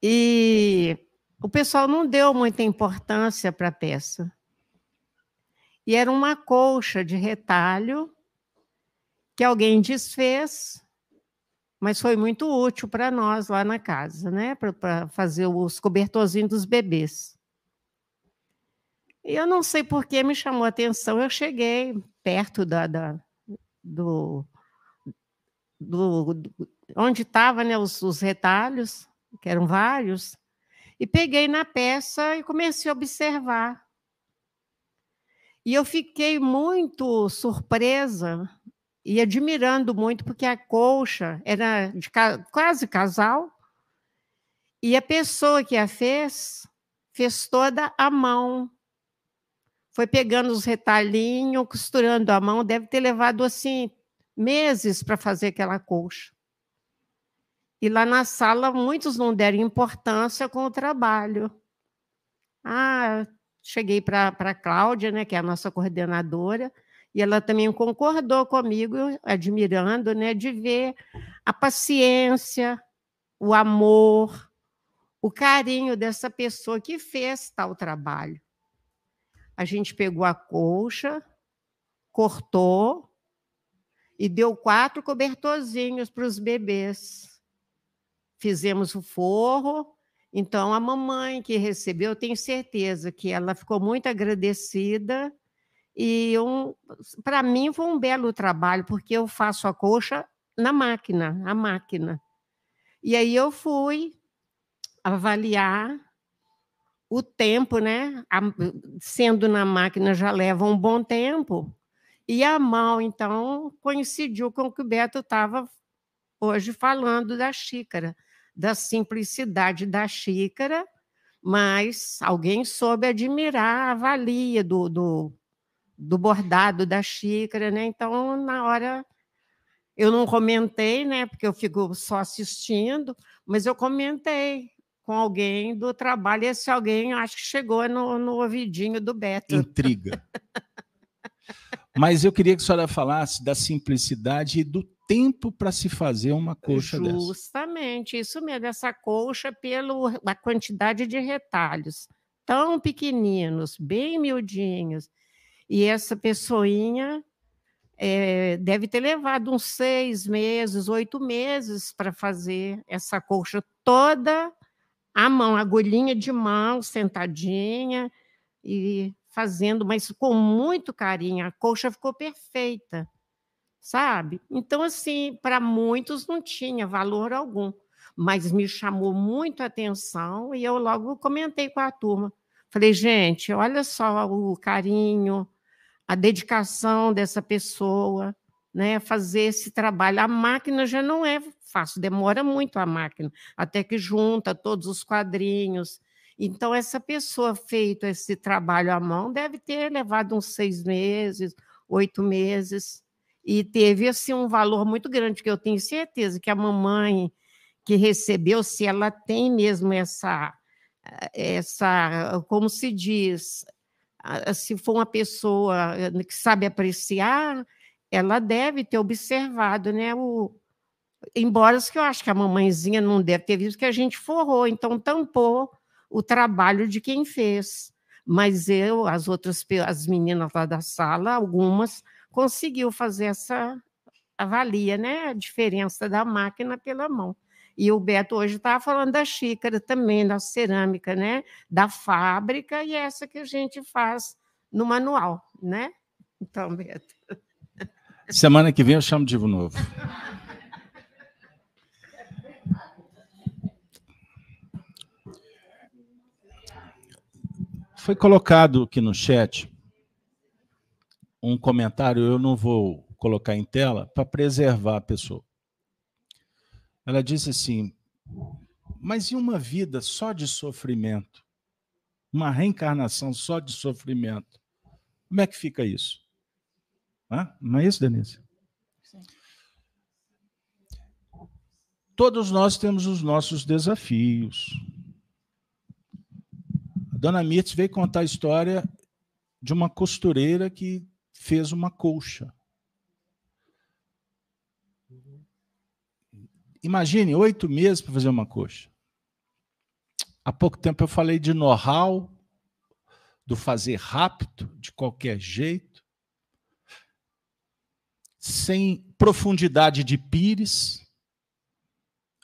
e o pessoal não deu muita importância para a peça. E era uma colcha de retalho que alguém desfez, mas foi muito útil para nós lá na casa, né? Para fazer os cobertorzinhos dos bebês. E eu não sei por que me chamou a atenção. Eu cheguei perto da, da do, do, do, onde estavam né, os, os retalhos, que eram vários, e peguei na peça e comecei a observar. E eu fiquei muito surpresa e admirando muito, porque a colcha era de quase casal, e a pessoa que a fez, fez toda a mão. Foi pegando os retalhinhos, costurando a mão, deve ter levado assim meses para fazer aquela colcha. E lá na sala, muitos não deram importância com o trabalho. Ah, cheguei para a Cláudia, né, que é a nossa coordenadora, e ela também concordou comigo, admirando, né, de ver a paciência, o amor, o carinho dessa pessoa que fez tal trabalho. A gente pegou a colcha, cortou e deu quatro cobertorzinhos para os bebês. Fizemos o forro. Então, a mamãe que recebeu, eu tenho certeza que ela ficou muito agradecida e um, para mim foi um belo trabalho, porque eu faço a coxa na máquina, a máquina. E aí eu fui avaliar o tempo, né? A, sendo na máquina já leva um bom tempo. E a mão, então, coincidiu com o que o Beto estava hoje falando da xícara, da simplicidade da xícara, mas alguém soube admirar a valia do, do do bordado da xícara, né? Então, na hora eu não comentei, né? Porque eu fico só assistindo, mas eu comentei com alguém do trabalho. Esse alguém acho que chegou no, no ouvidinho do Beto. Intriga. mas eu queria que a senhora falasse da simplicidade e do tempo para se fazer uma coxa Justamente, dessa. Justamente, isso mesmo, essa coxa pela quantidade de retalhos tão pequeninos, bem miudinhos. E essa pessoinha é, deve ter levado uns seis meses, oito meses para fazer essa colcha toda à mão, agulhinha de mão, sentadinha e fazendo, mas com muito carinho. A colcha ficou perfeita, sabe? Então, assim, para muitos não tinha valor algum, mas me chamou muito a atenção e eu logo comentei com a turma. Falei, gente, olha só o carinho, a dedicação dessa pessoa, né, fazer esse trabalho. A máquina já não é fácil, demora muito a máquina, até que junta todos os quadrinhos. Então, essa pessoa feito esse trabalho à mão deve ter levado uns seis meses, oito meses, e teve assim um valor muito grande, que eu tenho certeza que a mamãe que recebeu, se ela tem mesmo essa, essa como se diz, se for uma pessoa eh, que sabe apreciar, ela deve ter observado, né? O, embora que eu acho que a mamãezinha não deve ter visto que a gente forrou, então tampou o trabalho de quem fez. Mas eu, as outras as meninas lá da sala, algumas conseguiu fazer essa avalia, né? A diferença da máquina pela mão. E o Beto hoje estava falando da xícara também, da cerâmica, né? Da fábrica, e essa que a gente faz no manual, né? Então, Beto. Semana que vem eu chamo de novo. Foi colocado aqui no chat um comentário, eu não vou colocar em tela, para preservar a pessoa. Ela disse assim: mas e uma vida só de sofrimento? Uma reencarnação só de sofrimento? Como é que fica isso? Hã? Não é isso, Denise? Sim. Todos nós temos os nossos desafios. A dona Mirtz veio contar a história de uma costureira que fez uma colcha. Imagine oito meses para fazer uma coxa. Há pouco tempo eu falei de know-how, do fazer rápido, de qualquer jeito, sem profundidade de pires,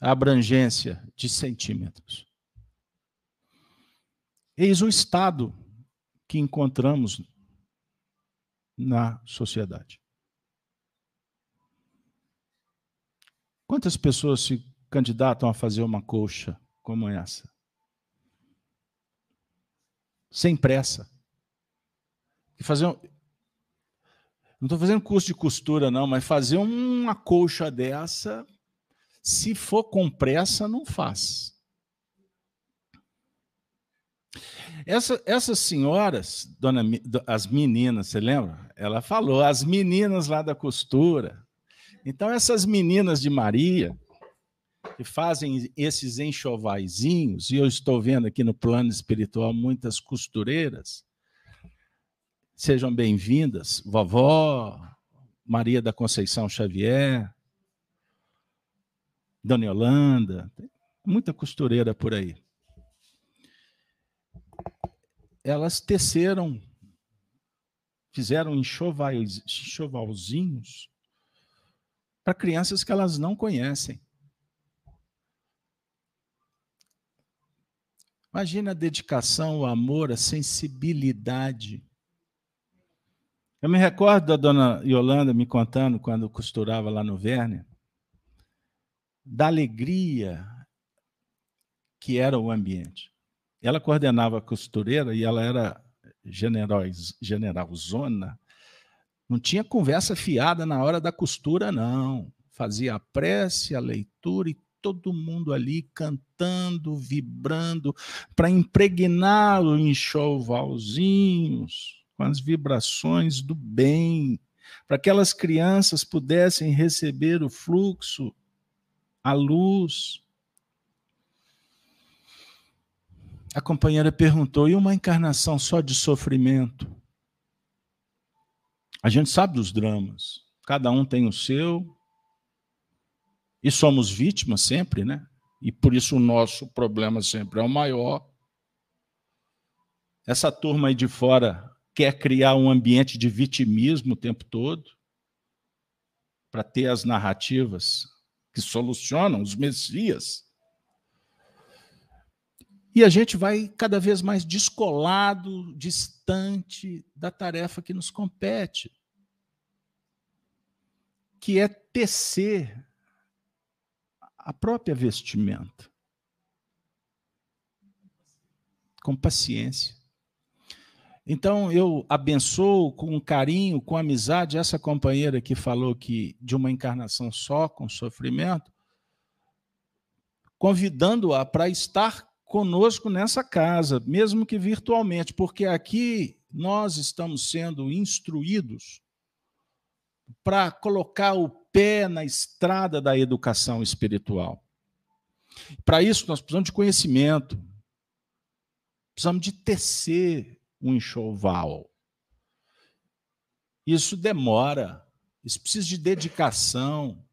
abrangência de centímetros. Eis o estado que encontramos na sociedade. Quantas pessoas se candidatam a fazer uma colcha como essa? Sem pressa. E fazer um... Não estou fazendo curso de costura, não, mas fazer uma colcha dessa, se for com pressa, não faz. Essa, essas senhoras, dona, as meninas, você lembra? Ela falou, as meninas lá da costura, então, essas meninas de Maria, que fazem esses enxovaizinhos, e eu estou vendo aqui no plano espiritual muitas costureiras, sejam bem-vindas, vovó, Maria da Conceição Xavier, Dona Yolanda, muita costureira por aí. Elas teceram, fizeram enxovalzinhos para crianças que elas não conhecem. Imagina a dedicação, o amor, a sensibilidade. Eu me recordo da dona Yolanda me contando, quando costurava lá no Verne, da alegria que era o ambiente. Ela coordenava a costureira e ela era generalzona, não tinha conversa fiada na hora da costura, não. Fazia a prece, a leitura e todo mundo ali cantando, vibrando, para impregná-lo em enxovalzinhos, com as vibrações do bem, para que aquelas crianças pudessem receber o fluxo, a luz. A companheira perguntou: e uma encarnação só de sofrimento? A gente sabe dos dramas, cada um tem o seu, e somos vítimas sempre, né? E por isso o nosso problema sempre é o maior. Essa turma aí de fora quer criar um ambiente de vitimismo o tempo todo, para ter as narrativas que solucionam os messias. E a gente vai cada vez mais descolado, distante da tarefa que nos compete, que é tecer a própria vestimenta com paciência. Então eu abençoo com carinho, com amizade essa companheira que falou que de uma encarnação só com sofrimento, convidando-a para estar conosco nessa casa, mesmo que virtualmente, porque aqui nós estamos sendo instruídos para colocar o pé na estrada da educação espiritual. Para isso, nós precisamos de conhecimento, precisamos de tecer um enxoval. Isso demora, isso precisa de dedicação,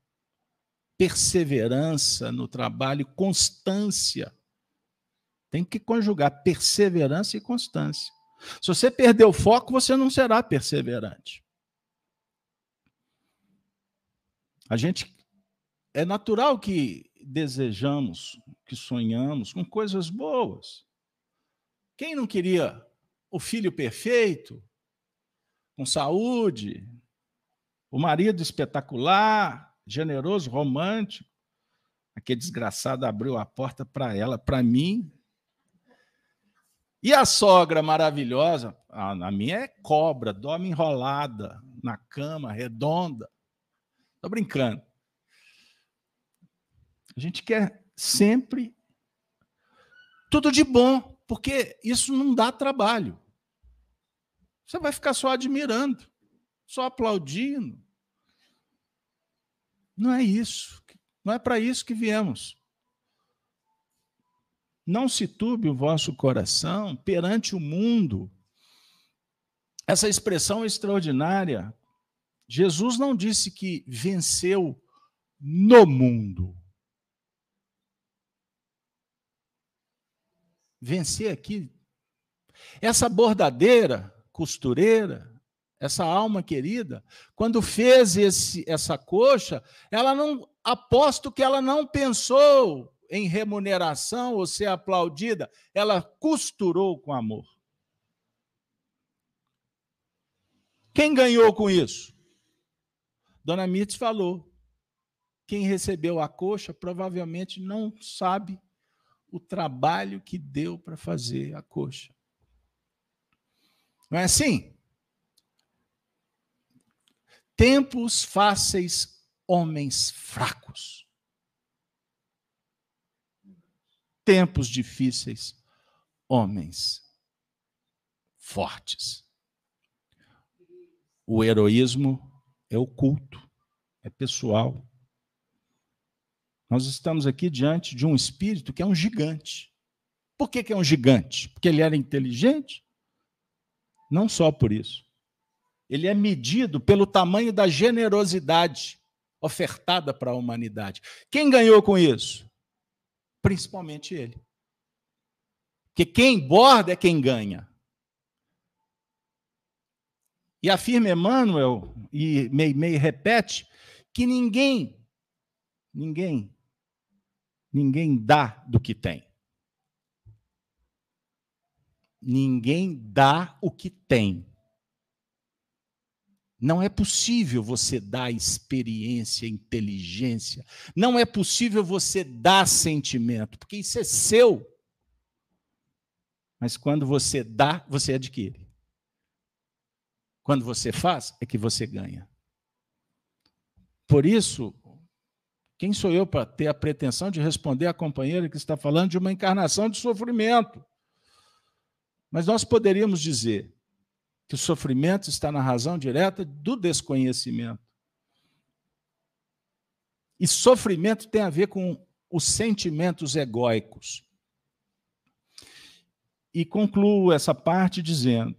perseverança no trabalho, constância. Tem que conjugar perseverança e constância. Se você perder o foco, você não será perseverante. A gente é natural que desejamos, que sonhamos com coisas boas. Quem não queria o filho perfeito, com saúde, o marido espetacular, generoso, romântico? Aquele desgraçado abriu a porta para ela, para mim, E a sogra maravilhosa, a, a minha é cobra, dorme enrolada na cama, redonda. Estou brincando. A gente quer sempre tudo de bom, porque isso não dá trabalho. Você vai ficar só admirando, só aplaudindo. Não é isso. Não é para isso que viemos. Não se turbe o vosso coração perante o mundo. Essa expressão é extraordinária. Jesus não disse que venceu no mundo. Vencer aqui. Essa bordadeira, costureira, essa alma querida, quando fez esse, essa coxa, ela não, aposto que ela não pensou em remuneração ou ser aplaudida, ela costurou com amor. Quem ganhou com isso? Dona Mitz falou. Quem recebeu a coxa provavelmente não sabe o trabalho que deu para fazer a coxa. Não é assim? Tempos fáceis, homens fracos. Tempos difíceis, homens fortes. O heroísmo é oculto, é pessoal. Nós estamos aqui diante de um espírito que é um gigante. Por que, que é um gigante? Porque ele era inteligente? Não só por isso. Ele é medido pelo tamanho da generosidade ofertada para a humanidade. Quem ganhou com isso? Principalmente ele. Porque quem borda é quem ganha. E afirma Emmanuel, e Meimei repete, que ninguém, ninguém, ninguém dá do que tem. Ninguém dá o que tem. Não é possível você dar experiência, inteligência. Não é possível você dar sentimento, porque isso é seu. Mas quando você dá, você adquire. Quando você faz, é que você ganha. Por isso, quem sou eu para ter a pretensão de responder à companheira que está falando de uma encarnação de sofrimento? Mas nós poderíamos dizer: que o sofrimento está na razão direta do desconhecimento. E sofrimento tem a ver com os sentimentos egóicos. E concluo essa parte dizendo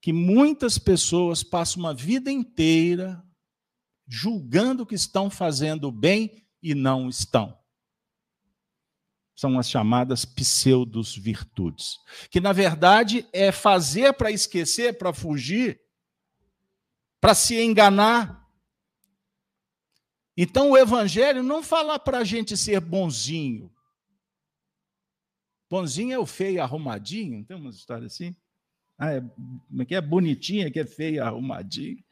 que muitas pessoas passam uma vida inteira julgando que estão fazendo bem e não estão são as chamadas pseudos virtudes, que na verdade é fazer para esquecer, para fugir, para se enganar. Então o evangelho não fala para a gente ser bonzinho. Bonzinho é o feio arrumadinho, tem uma história assim? Ah, é, é que é? Bonitinha que é feio arrumadinho.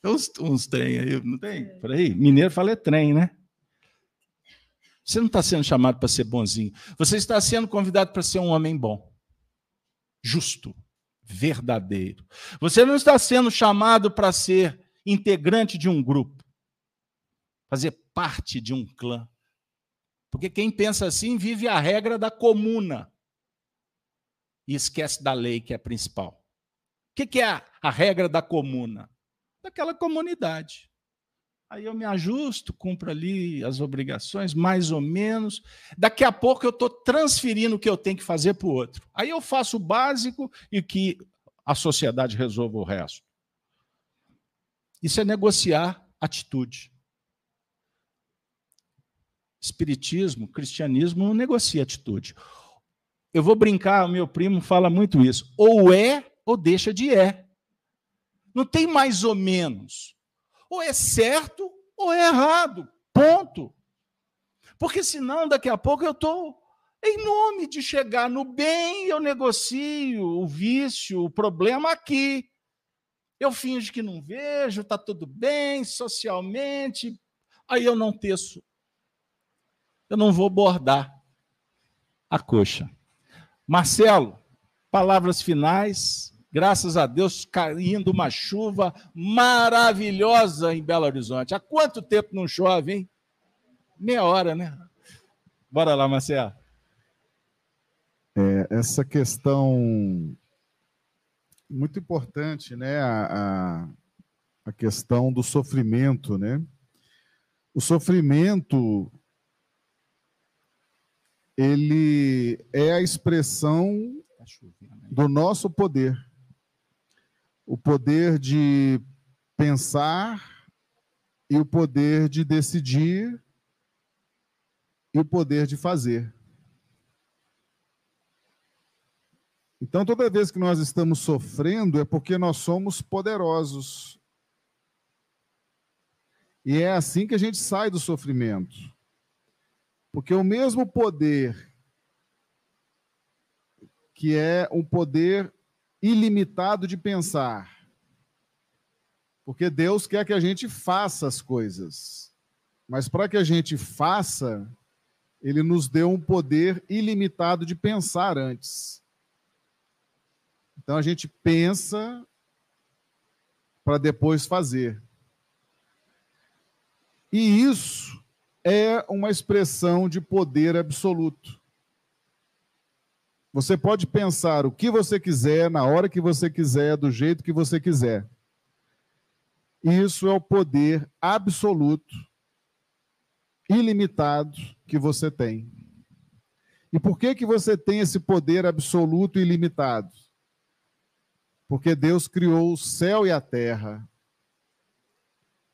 Tem uns, uns trem aí, não tem? Por aí? Mineiro fala é trem, né? Você não está sendo chamado para ser bonzinho. Você está sendo convidado para ser um homem bom, justo, verdadeiro. Você não está sendo chamado para ser integrante de um grupo, fazer parte de um clã. Porque quem pensa assim vive a regra da comuna e esquece da lei que é principal. O que é a regra da comuna? Daquela comunidade. Aí eu me ajusto, cumpro ali as obrigações, mais ou menos. Daqui a pouco eu estou transferindo o que eu tenho que fazer para o outro. Aí eu faço o básico e que a sociedade resolva o resto. Isso é negociar atitude. Espiritismo, cristianismo não negocia atitude. Eu vou brincar, meu primo fala muito isso. Ou é ou deixa de é. Não tem mais ou menos. Ou é certo ou é errado. Ponto. Porque senão, daqui a pouco, eu estou. Em nome de chegar no bem, eu negocio o vício, o problema aqui. Eu finjo que não vejo, está tudo bem socialmente. Aí eu não teço. Eu não vou bordar a coxa. Marcelo, palavras finais. Graças a Deus, caindo uma chuva maravilhosa em Belo Horizonte. Há quanto tempo não chove, hein? Meia hora, né? Bora lá, Marcelo. É, essa questão muito importante, né? A, a, a questão do sofrimento, né? O sofrimento ele é a expressão tá do nosso poder. O poder de pensar e o poder de decidir e o poder de fazer. Então, toda vez que nós estamos sofrendo é porque nós somos poderosos. E é assim que a gente sai do sofrimento. Porque o mesmo poder, que é um poder ilimitado de pensar, porque Deus quer que a gente faça as coisas. Mas para que a gente faça, Ele nos deu um poder ilimitado de pensar antes. Então a gente pensa para depois fazer. E isso é uma expressão de poder absoluto. Você pode pensar o que você quiser, na hora que você quiser, do jeito que você quiser. Isso é o poder absoluto, ilimitado que você tem. E por que que você tem esse poder absoluto e ilimitado? Porque Deus criou o céu e a terra.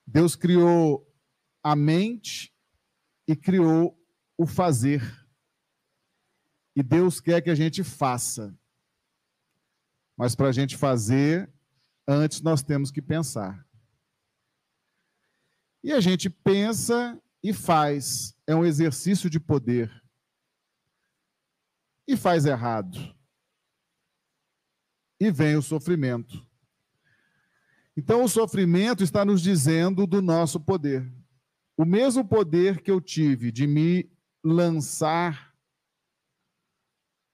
Deus criou a mente e criou o fazer. E Deus quer que a gente faça. Mas para a gente fazer, antes nós temos que pensar. E a gente pensa e faz. É um exercício de poder. E faz errado. E vem o sofrimento. Então, o sofrimento está nos dizendo do nosso poder. O mesmo poder que eu tive de me lançar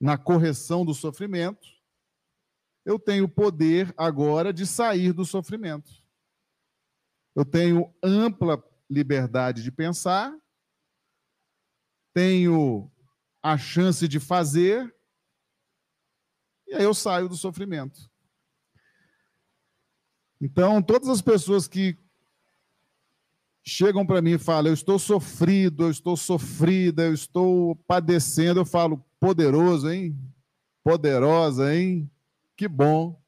na correção do sofrimento, eu tenho o poder agora de sair do sofrimento. Eu tenho ampla liberdade de pensar, tenho a chance de fazer, e aí eu saio do sofrimento. Então, todas as pessoas que chegam para mim e falam: Eu estou sofrido, eu estou sofrida, eu estou padecendo. Eu falo: Poderoso, hein? Poderosa, hein? Que bom.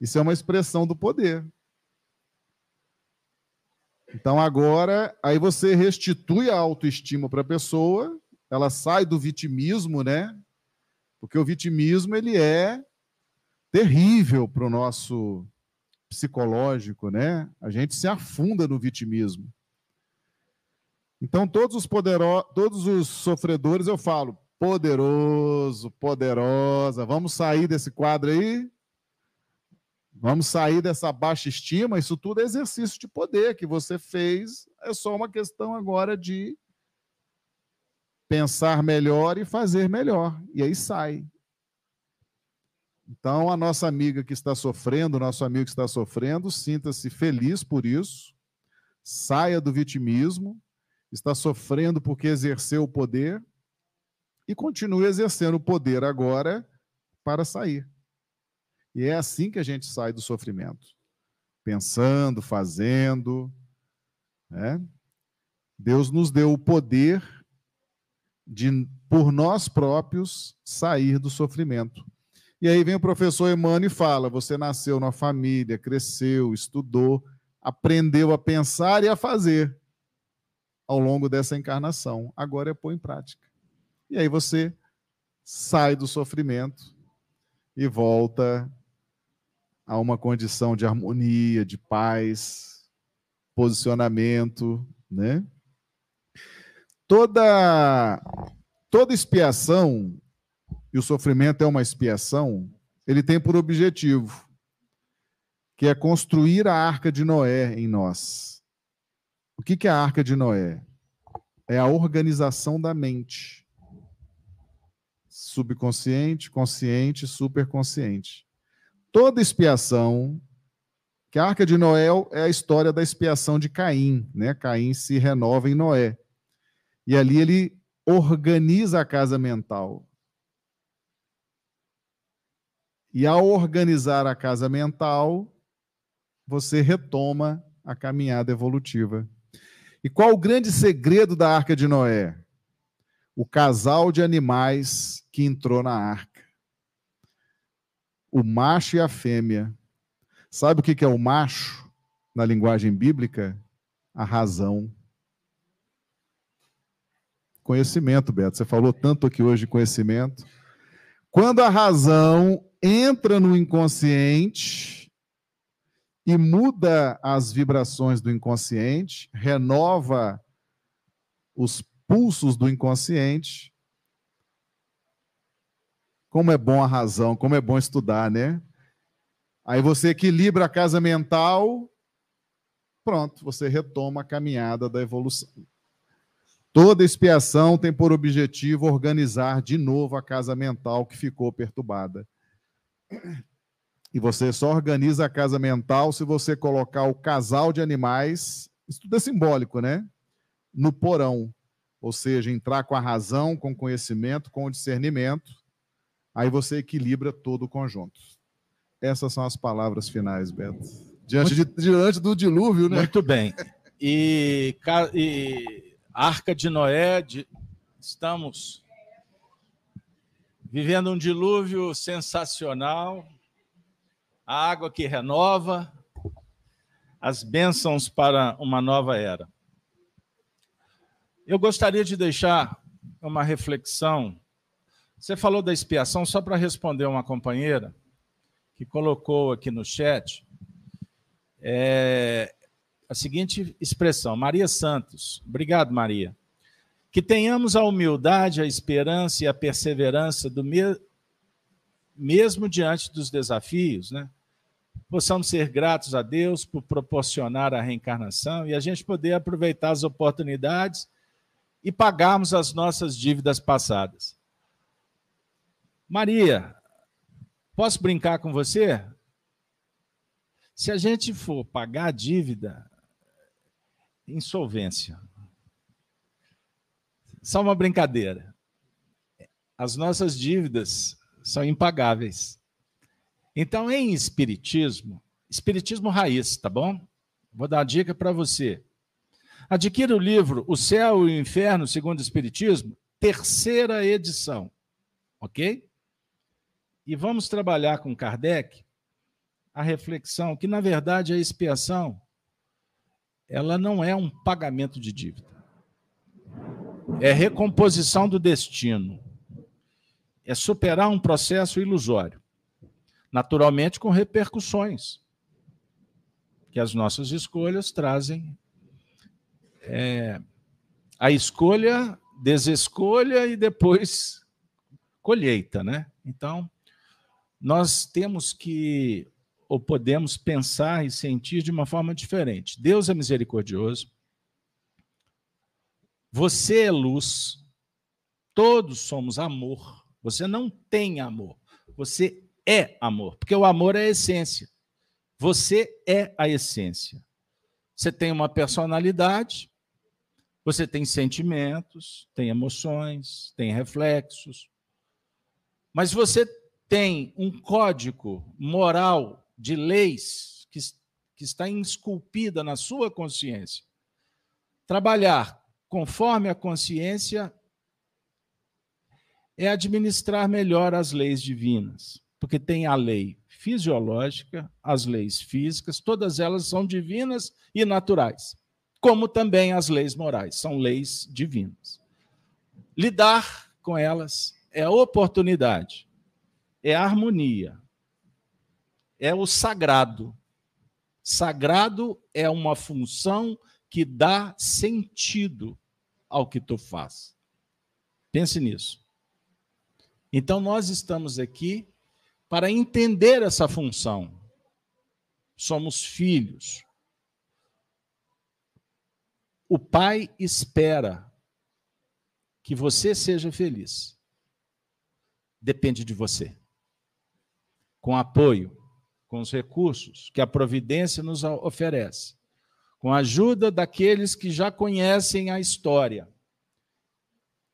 Isso é uma expressão do poder. Então agora, aí você restitui a autoestima para a pessoa, ela sai do vitimismo, né? Porque o vitimismo ele é terrível para o nosso psicológico, né? A gente se afunda no vitimismo. Então, todos os poderosos, todos os sofredores, eu falo, poderoso, poderosa, vamos sair desse quadro aí? Vamos sair dessa baixa estima? Isso tudo é exercício de poder que você fez, é só uma questão agora de pensar melhor e fazer melhor. E aí sai. Então, a nossa amiga que está sofrendo, o nosso amigo que está sofrendo, sinta-se feliz por isso, saia do vitimismo, está sofrendo porque exerceu o poder e continue exercendo o poder agora para sair. E é assim que a gente sai do sofrimento. Pensando, fazendo. Né? Deus nos deu o poder de, por nós próprios, sair do sofrimento. E aí vem o professor Emmanuel e fala: você nasceu numa família, cresceu, estudou, aprendeu a pensar e a fazer ao longo dessa encarnação. Agora é pôr em prática. E aí você sai do sofrimento e volta a uma condição de harmonia, de paz, posicionamento, né? Toda toda expiação e o sofrimento é uma expiação, ele tem por objetivo que é construir a arca de Noé em nós. O que é a arca de Noé? É a organização da mente. subconsciente, consciente, superconsciente. Toda expiação, que a Arca de Noé é a história da expiação de Caim, né? Caim se renova em Noé. E ali ele organiza a casa mental. E ao organizar a casa mental, você retoma a caminhada evolutiva. E qual o grande segredo da Arca de Noé? O casal de animais que entrou na arca. O macho e a fêmea. Sabe o que é o macho na linguagem bíblica? A razão. Conhecimento, Beto. Você falou tanto aqui hoje de conhecimento. Quando a razão entra no inconsciente e muda as vibrações do inconsciente, renova os pulsos do inconsciente. Como é bom a razão, como é bom estudar, né? Aí você equilibra a casa mental, pronto, você retoma a caminhada da evolução. Toda expiação tem por objetivo organizar de novo a casa mental que ficou perturbada. E você só organiza a casa mental se você colocar o casal de animais, isso tudo é simbólico, né? No porão. Ou seja, entrar com a razão, com o conhecimento, com o discernimento. Aí você equilibra todo o conjunto. Essas são as palavras finais, Beto. Diante, de, diante do dilúvio, né? Muito bem. E, e Arca de Noé, de, estamos vivendo um dilúvio sensacional, a água que renova, as bênçãos para uma nova era. Eu gostaria de deixar uma reflexão. Você falou da expiação, só para responder uma companheira que colocou aqui no chat é, a seguinte expressão: Maria Santos. Obrigado, Maria que tenhamos a humildade, a esperança e a perseverança do me... mesmo diante dos desafios, né? Possamos ser gratos a Deus por proporcionar a reencarnação e a gente poder aproveitar as oportunidades e pagarmos as nossas dívidas passadas. Maria, posso brincar com você? Se a gente for pagar a dívida, insolvência. Só uma brincadeira. As nossas dívidas são impagáveis. Então, em espiritismo, espiritismo raiz, tá bom? Vou dar uma dica para você. Adquira o livro O Céu e o Inferno segundo o Espiritismo, terceira edição, ok? E vamos trabalhar com Kardec a reflexão que, na verdade, a expiação ela não é um pagamento de dívida é recomposição do destino, é superar um processo ilusório, naturalmente com repercussões que as nossas escolhas trazem. É, a escolha, desescolha e depois colheita, né? Então, nós temos que ou podemos pensar e sentir de uma forma diferente. Deus é misericordioso, você é luz, todos somos amor. Você não tem amor, você é amor, porque o amor é a essência. Você é a essência. Você tem uma personalidade, você tem sentimentos, tem emoções, tem reflexos. Mas você tem um código moral de leis que, que está esculpida na sua consciência. Trabalhar conforme a consciência, é administrar melhor as leis divinas, porque tem a lei fisiológica, as leis físicas, todas elas são divinas e naturais, como também as leis morais, são leis divinas. Lidar com elas é oportunidade, é harmonia, é o sagrado. Sagrado é uma função que dá sentido ao que tu faz. Pense nisso. Então, nós estamos aqui para entender essa função. Somos filhos. O pai espera que você seja feliz. depende de você. Com apoio, com os recursos que a providência nos oferece, com a ajuda daqueles que já conhecem a história,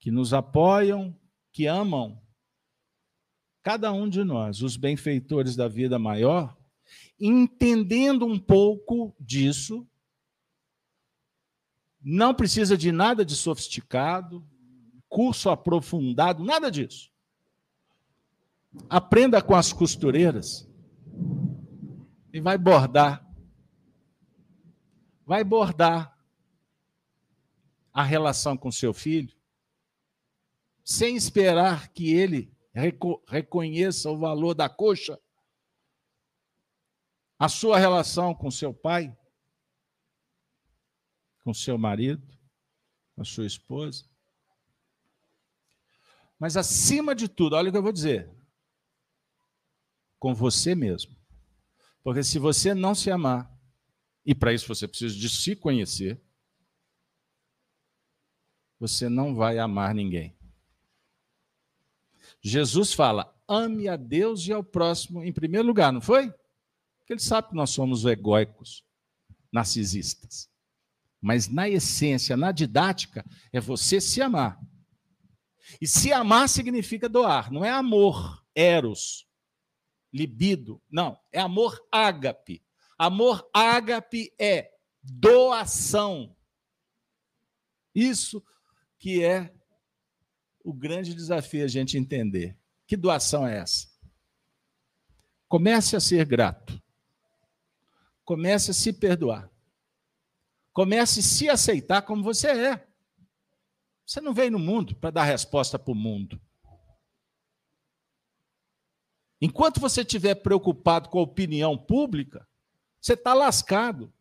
que nos apoiam, que amam cada um de nós, os benfeitores da vida maior, entendendo um pouco disso, não precisa de nada de sofisticado, curso aprofundado, nada disso. Aprenda com as costureiras e vai bordar. Vai bordar a relação com seu filho, sem esperar que ele reco reconheça o valor da coxa, a sua relação com seu pai, com seu marido, com sua esposa. Mas acima de tudo, olha o que eu vou dizer, com você mesmo. Porque se você não se amar, e para isso você precisa de se conhecer, você não vai amar ninguém. Jesus fala: ame a Deus e ao próximo em primeiro lugar, não foi? Porque ele sabe que nós somos egóicos, narcisistas. Mas na essência, na didática, é você se amar. E se amar significa doar, não é amor, eros, libido, não, é amor ágape. Amor ágape é doação. Isso que é o grande desafio a gente entender. Que doação é essa? Comece a ser grato. Comece a se perdoar. Comece a se aceitar como você é. Você não veio no mundo para dar resposta para o mundo. Enquanto você estiver preocupado com a opinião pública, você está lascado.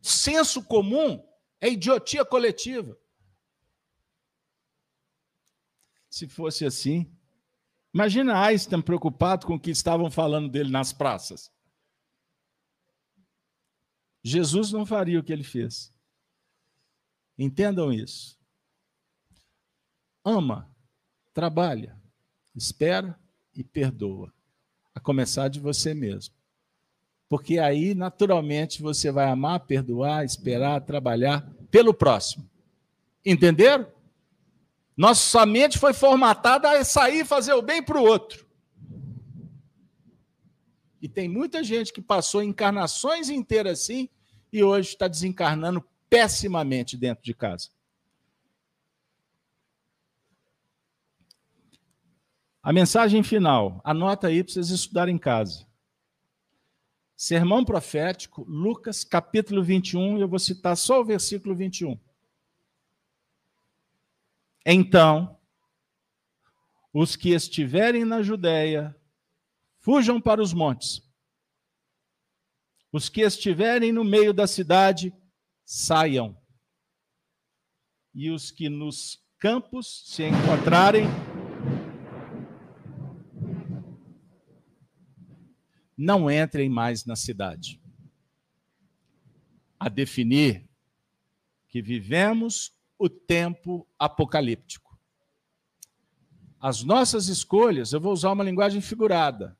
Senso comum é idiotia coletiva. se fosse assim. Imagina Einstein preocupado com o que estavam falando dele nas praças. Jesus não faria o que ele fez. Entendam isso. Ama, trabalha, espera e perdoa. A começar de você mesmo. Porque aí, naturalmente, você vai amar, perdoar, esperar, trabalhar pelo próximo. Entenderam? Nossa mente foi formatada a sair e fazer o bem para o outro. E tem muita gente que passou encarnações inteiras assim e hoje está desencarnando pessimamente dentro de casa. A mensagem final, anota aí para vocês estudarem em casa. Sermão profético, Lucas capítulo 21, eu vou citar só o versículo 21. Então, os que estiverem na Judéia, fujam para os montes. Os que estiverem no meio da cidade, saiam. E os que nos campos se encontrarem, não entrem mais na cidade. A definir que vivemos o tempo apocalíptico. As nossas escolhas, eu vou usar uma linguagem figurada.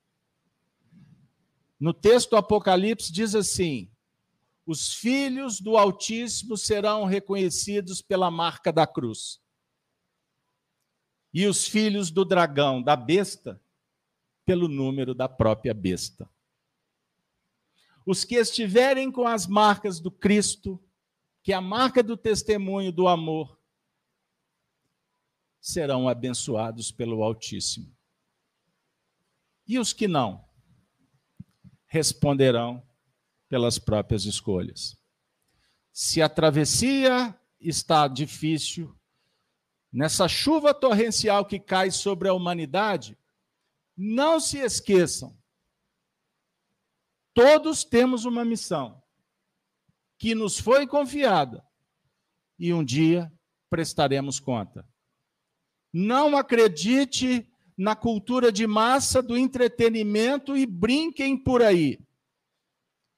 No texto do Apocalipse diz assim: os filhos do Altíssimo serão reconhecidos pela marca da cruz. E os filhos do dragão, da besta, pelo número da própria besta. Os que estiverem com as marcas do Cristo que a marca do testemunho do amor serão abençoados pelo Altíssimo. E os que não responderão pelas próprias escolhas. Se a travessia está difícil, nessa chuva torrencial que cai sobre a humanidade, não se esqueçam. Todos temos uma missão que nos foi confiada e um dia prestaremos conta. Não acredite na cultura de massa do entretenimento e brinquem por aí.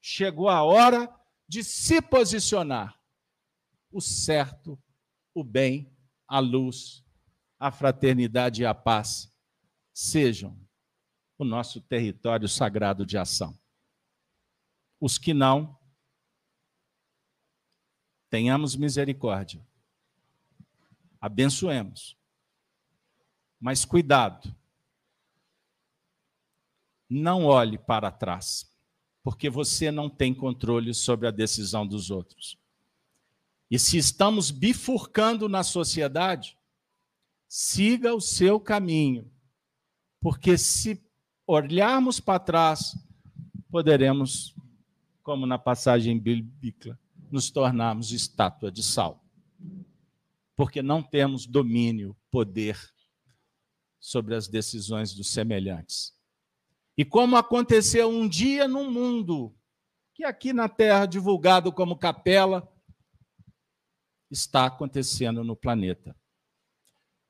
Chegou a hora de se posicionar. O certo, o bem, a luz, a fraternidade e a paz sejam o nosso território sagrado de ação. Os que não, tenhamos misericórdia, abençoemos, mas cuidado, não olhe para trás, porque você não tem controle sobre a decisão dos outros. E se estamos bifurcando na sociedade, siga o seu caminho, porque se olharmos para trás, poderemos, como na passagem bíblica, nos tornarmos estátua de sal. Porque não temos domínio, poder sobre as decisões dos semelhantes. E como aconteceu um dia no mundo, que aqui na Terra, divulgado como capela, está acontecendo no planeta.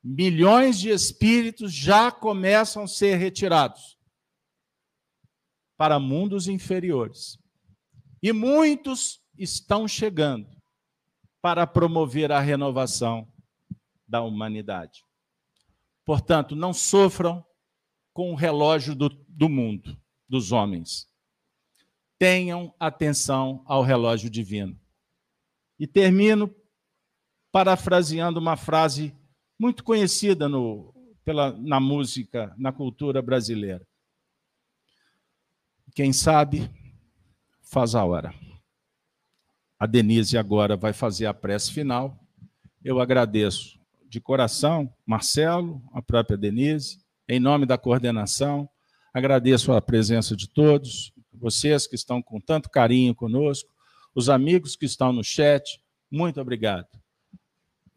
Milhões de espíritos já começam a ser retirados para mundos inferiores. E muitos estão chegando para promover a renovação da humanidade. Portanto, não sofram com o relógio do, do mundo, dos homens. Tenham atenção ao relógio divino. E termino parafraseando uma frase muito conhecida no, pela, na música, na cultura brasileira. Quem sabe, faz a hora. A Denise agora vai fazer a prece final. Eu agradeço de coração, Marcelo, a própria Denise, em nome da coordenação. Agradeço a presença de todos, vocês que estão com tanto carinho conosco, os amigos que estão no chat, muito obrigado.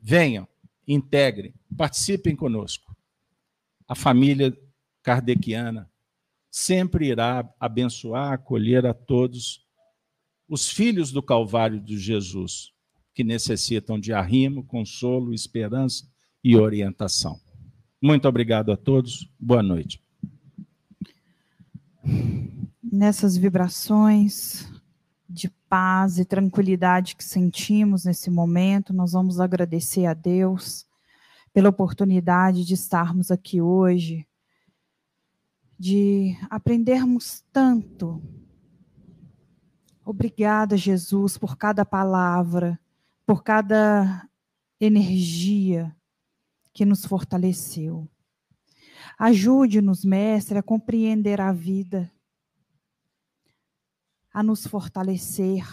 Venham, integrem, participem conosco. A família kardeciana sempre irá abençoar, acolher a todos os filhos do Calvário de Jesus, que necessitam de arrimo, consolo, esperança e orientação. Muito obrigado a todos. Boa noite. Nessas vibrações de paz e tranquilidade que sentimos nesse momento, nós vamos agradecer a Deus pela oportunidade de estarmos aqui hoje, de aprendermos tanto Obrigada, Jesus, por cada palavra, por cada energia que nos fortaleceu. Ajude-nos, Mestre, a compreender a vida, a nos fortalecer,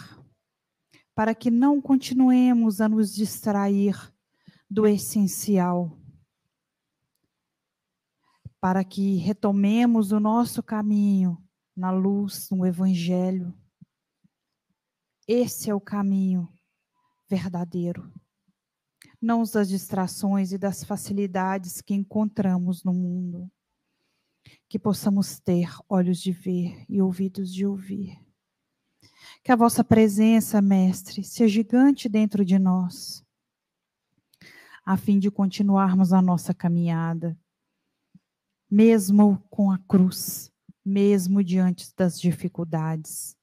para que não continuemos a nos distrair do essencial, para que retomemos o nosso caminho na luz, no Evangelho esse é o caminho verdadeiro. Não os das distrações e das facilidades que encontramos no mundo. Que possamos ter olhos de ver e ouvidos de ouvir. Que a vossa presença, Mestre, seja gigante dentro de nós, a fim de continuarmos a nossa caminhada, mesmo com a cruz, mesmo diante das dificuldades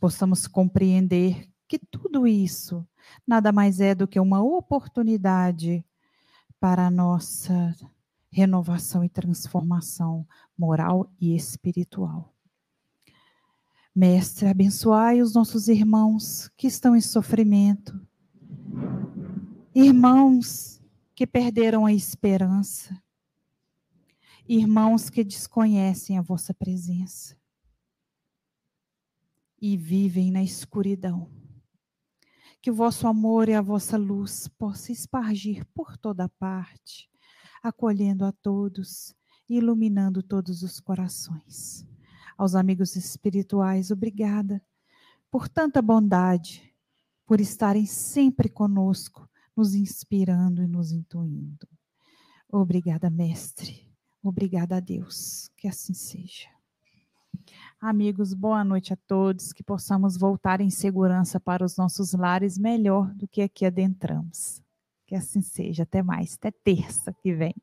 possamos compreender que tudo isso nada mais é do que uma oportunidade para a nossa renovação e transformação moral e espiritual. Mestre, abençoai os nossos irmãos que estão em sofrimento, irmãos que perderam a esperança, irmãos que desconhecem a vossa presença e vivem na escuridão. Que o vosso amor e a vossa luz possa espargir por toda parte, acolhendo a todos e iluminando todos os corações. Aos amigos espirituais, obrigada por tanta bondade, por estarem sempre conosco, nos inspirando e nos intuindo. Obrigada, Mestre. Obrigada a Deus. Que assim seja. Amigos, boa noite a todos. Que possamos voltar em segurança para os nossos lares melhor do que aqui adentramos. Que assim seja. Até mais. Até terça que vem.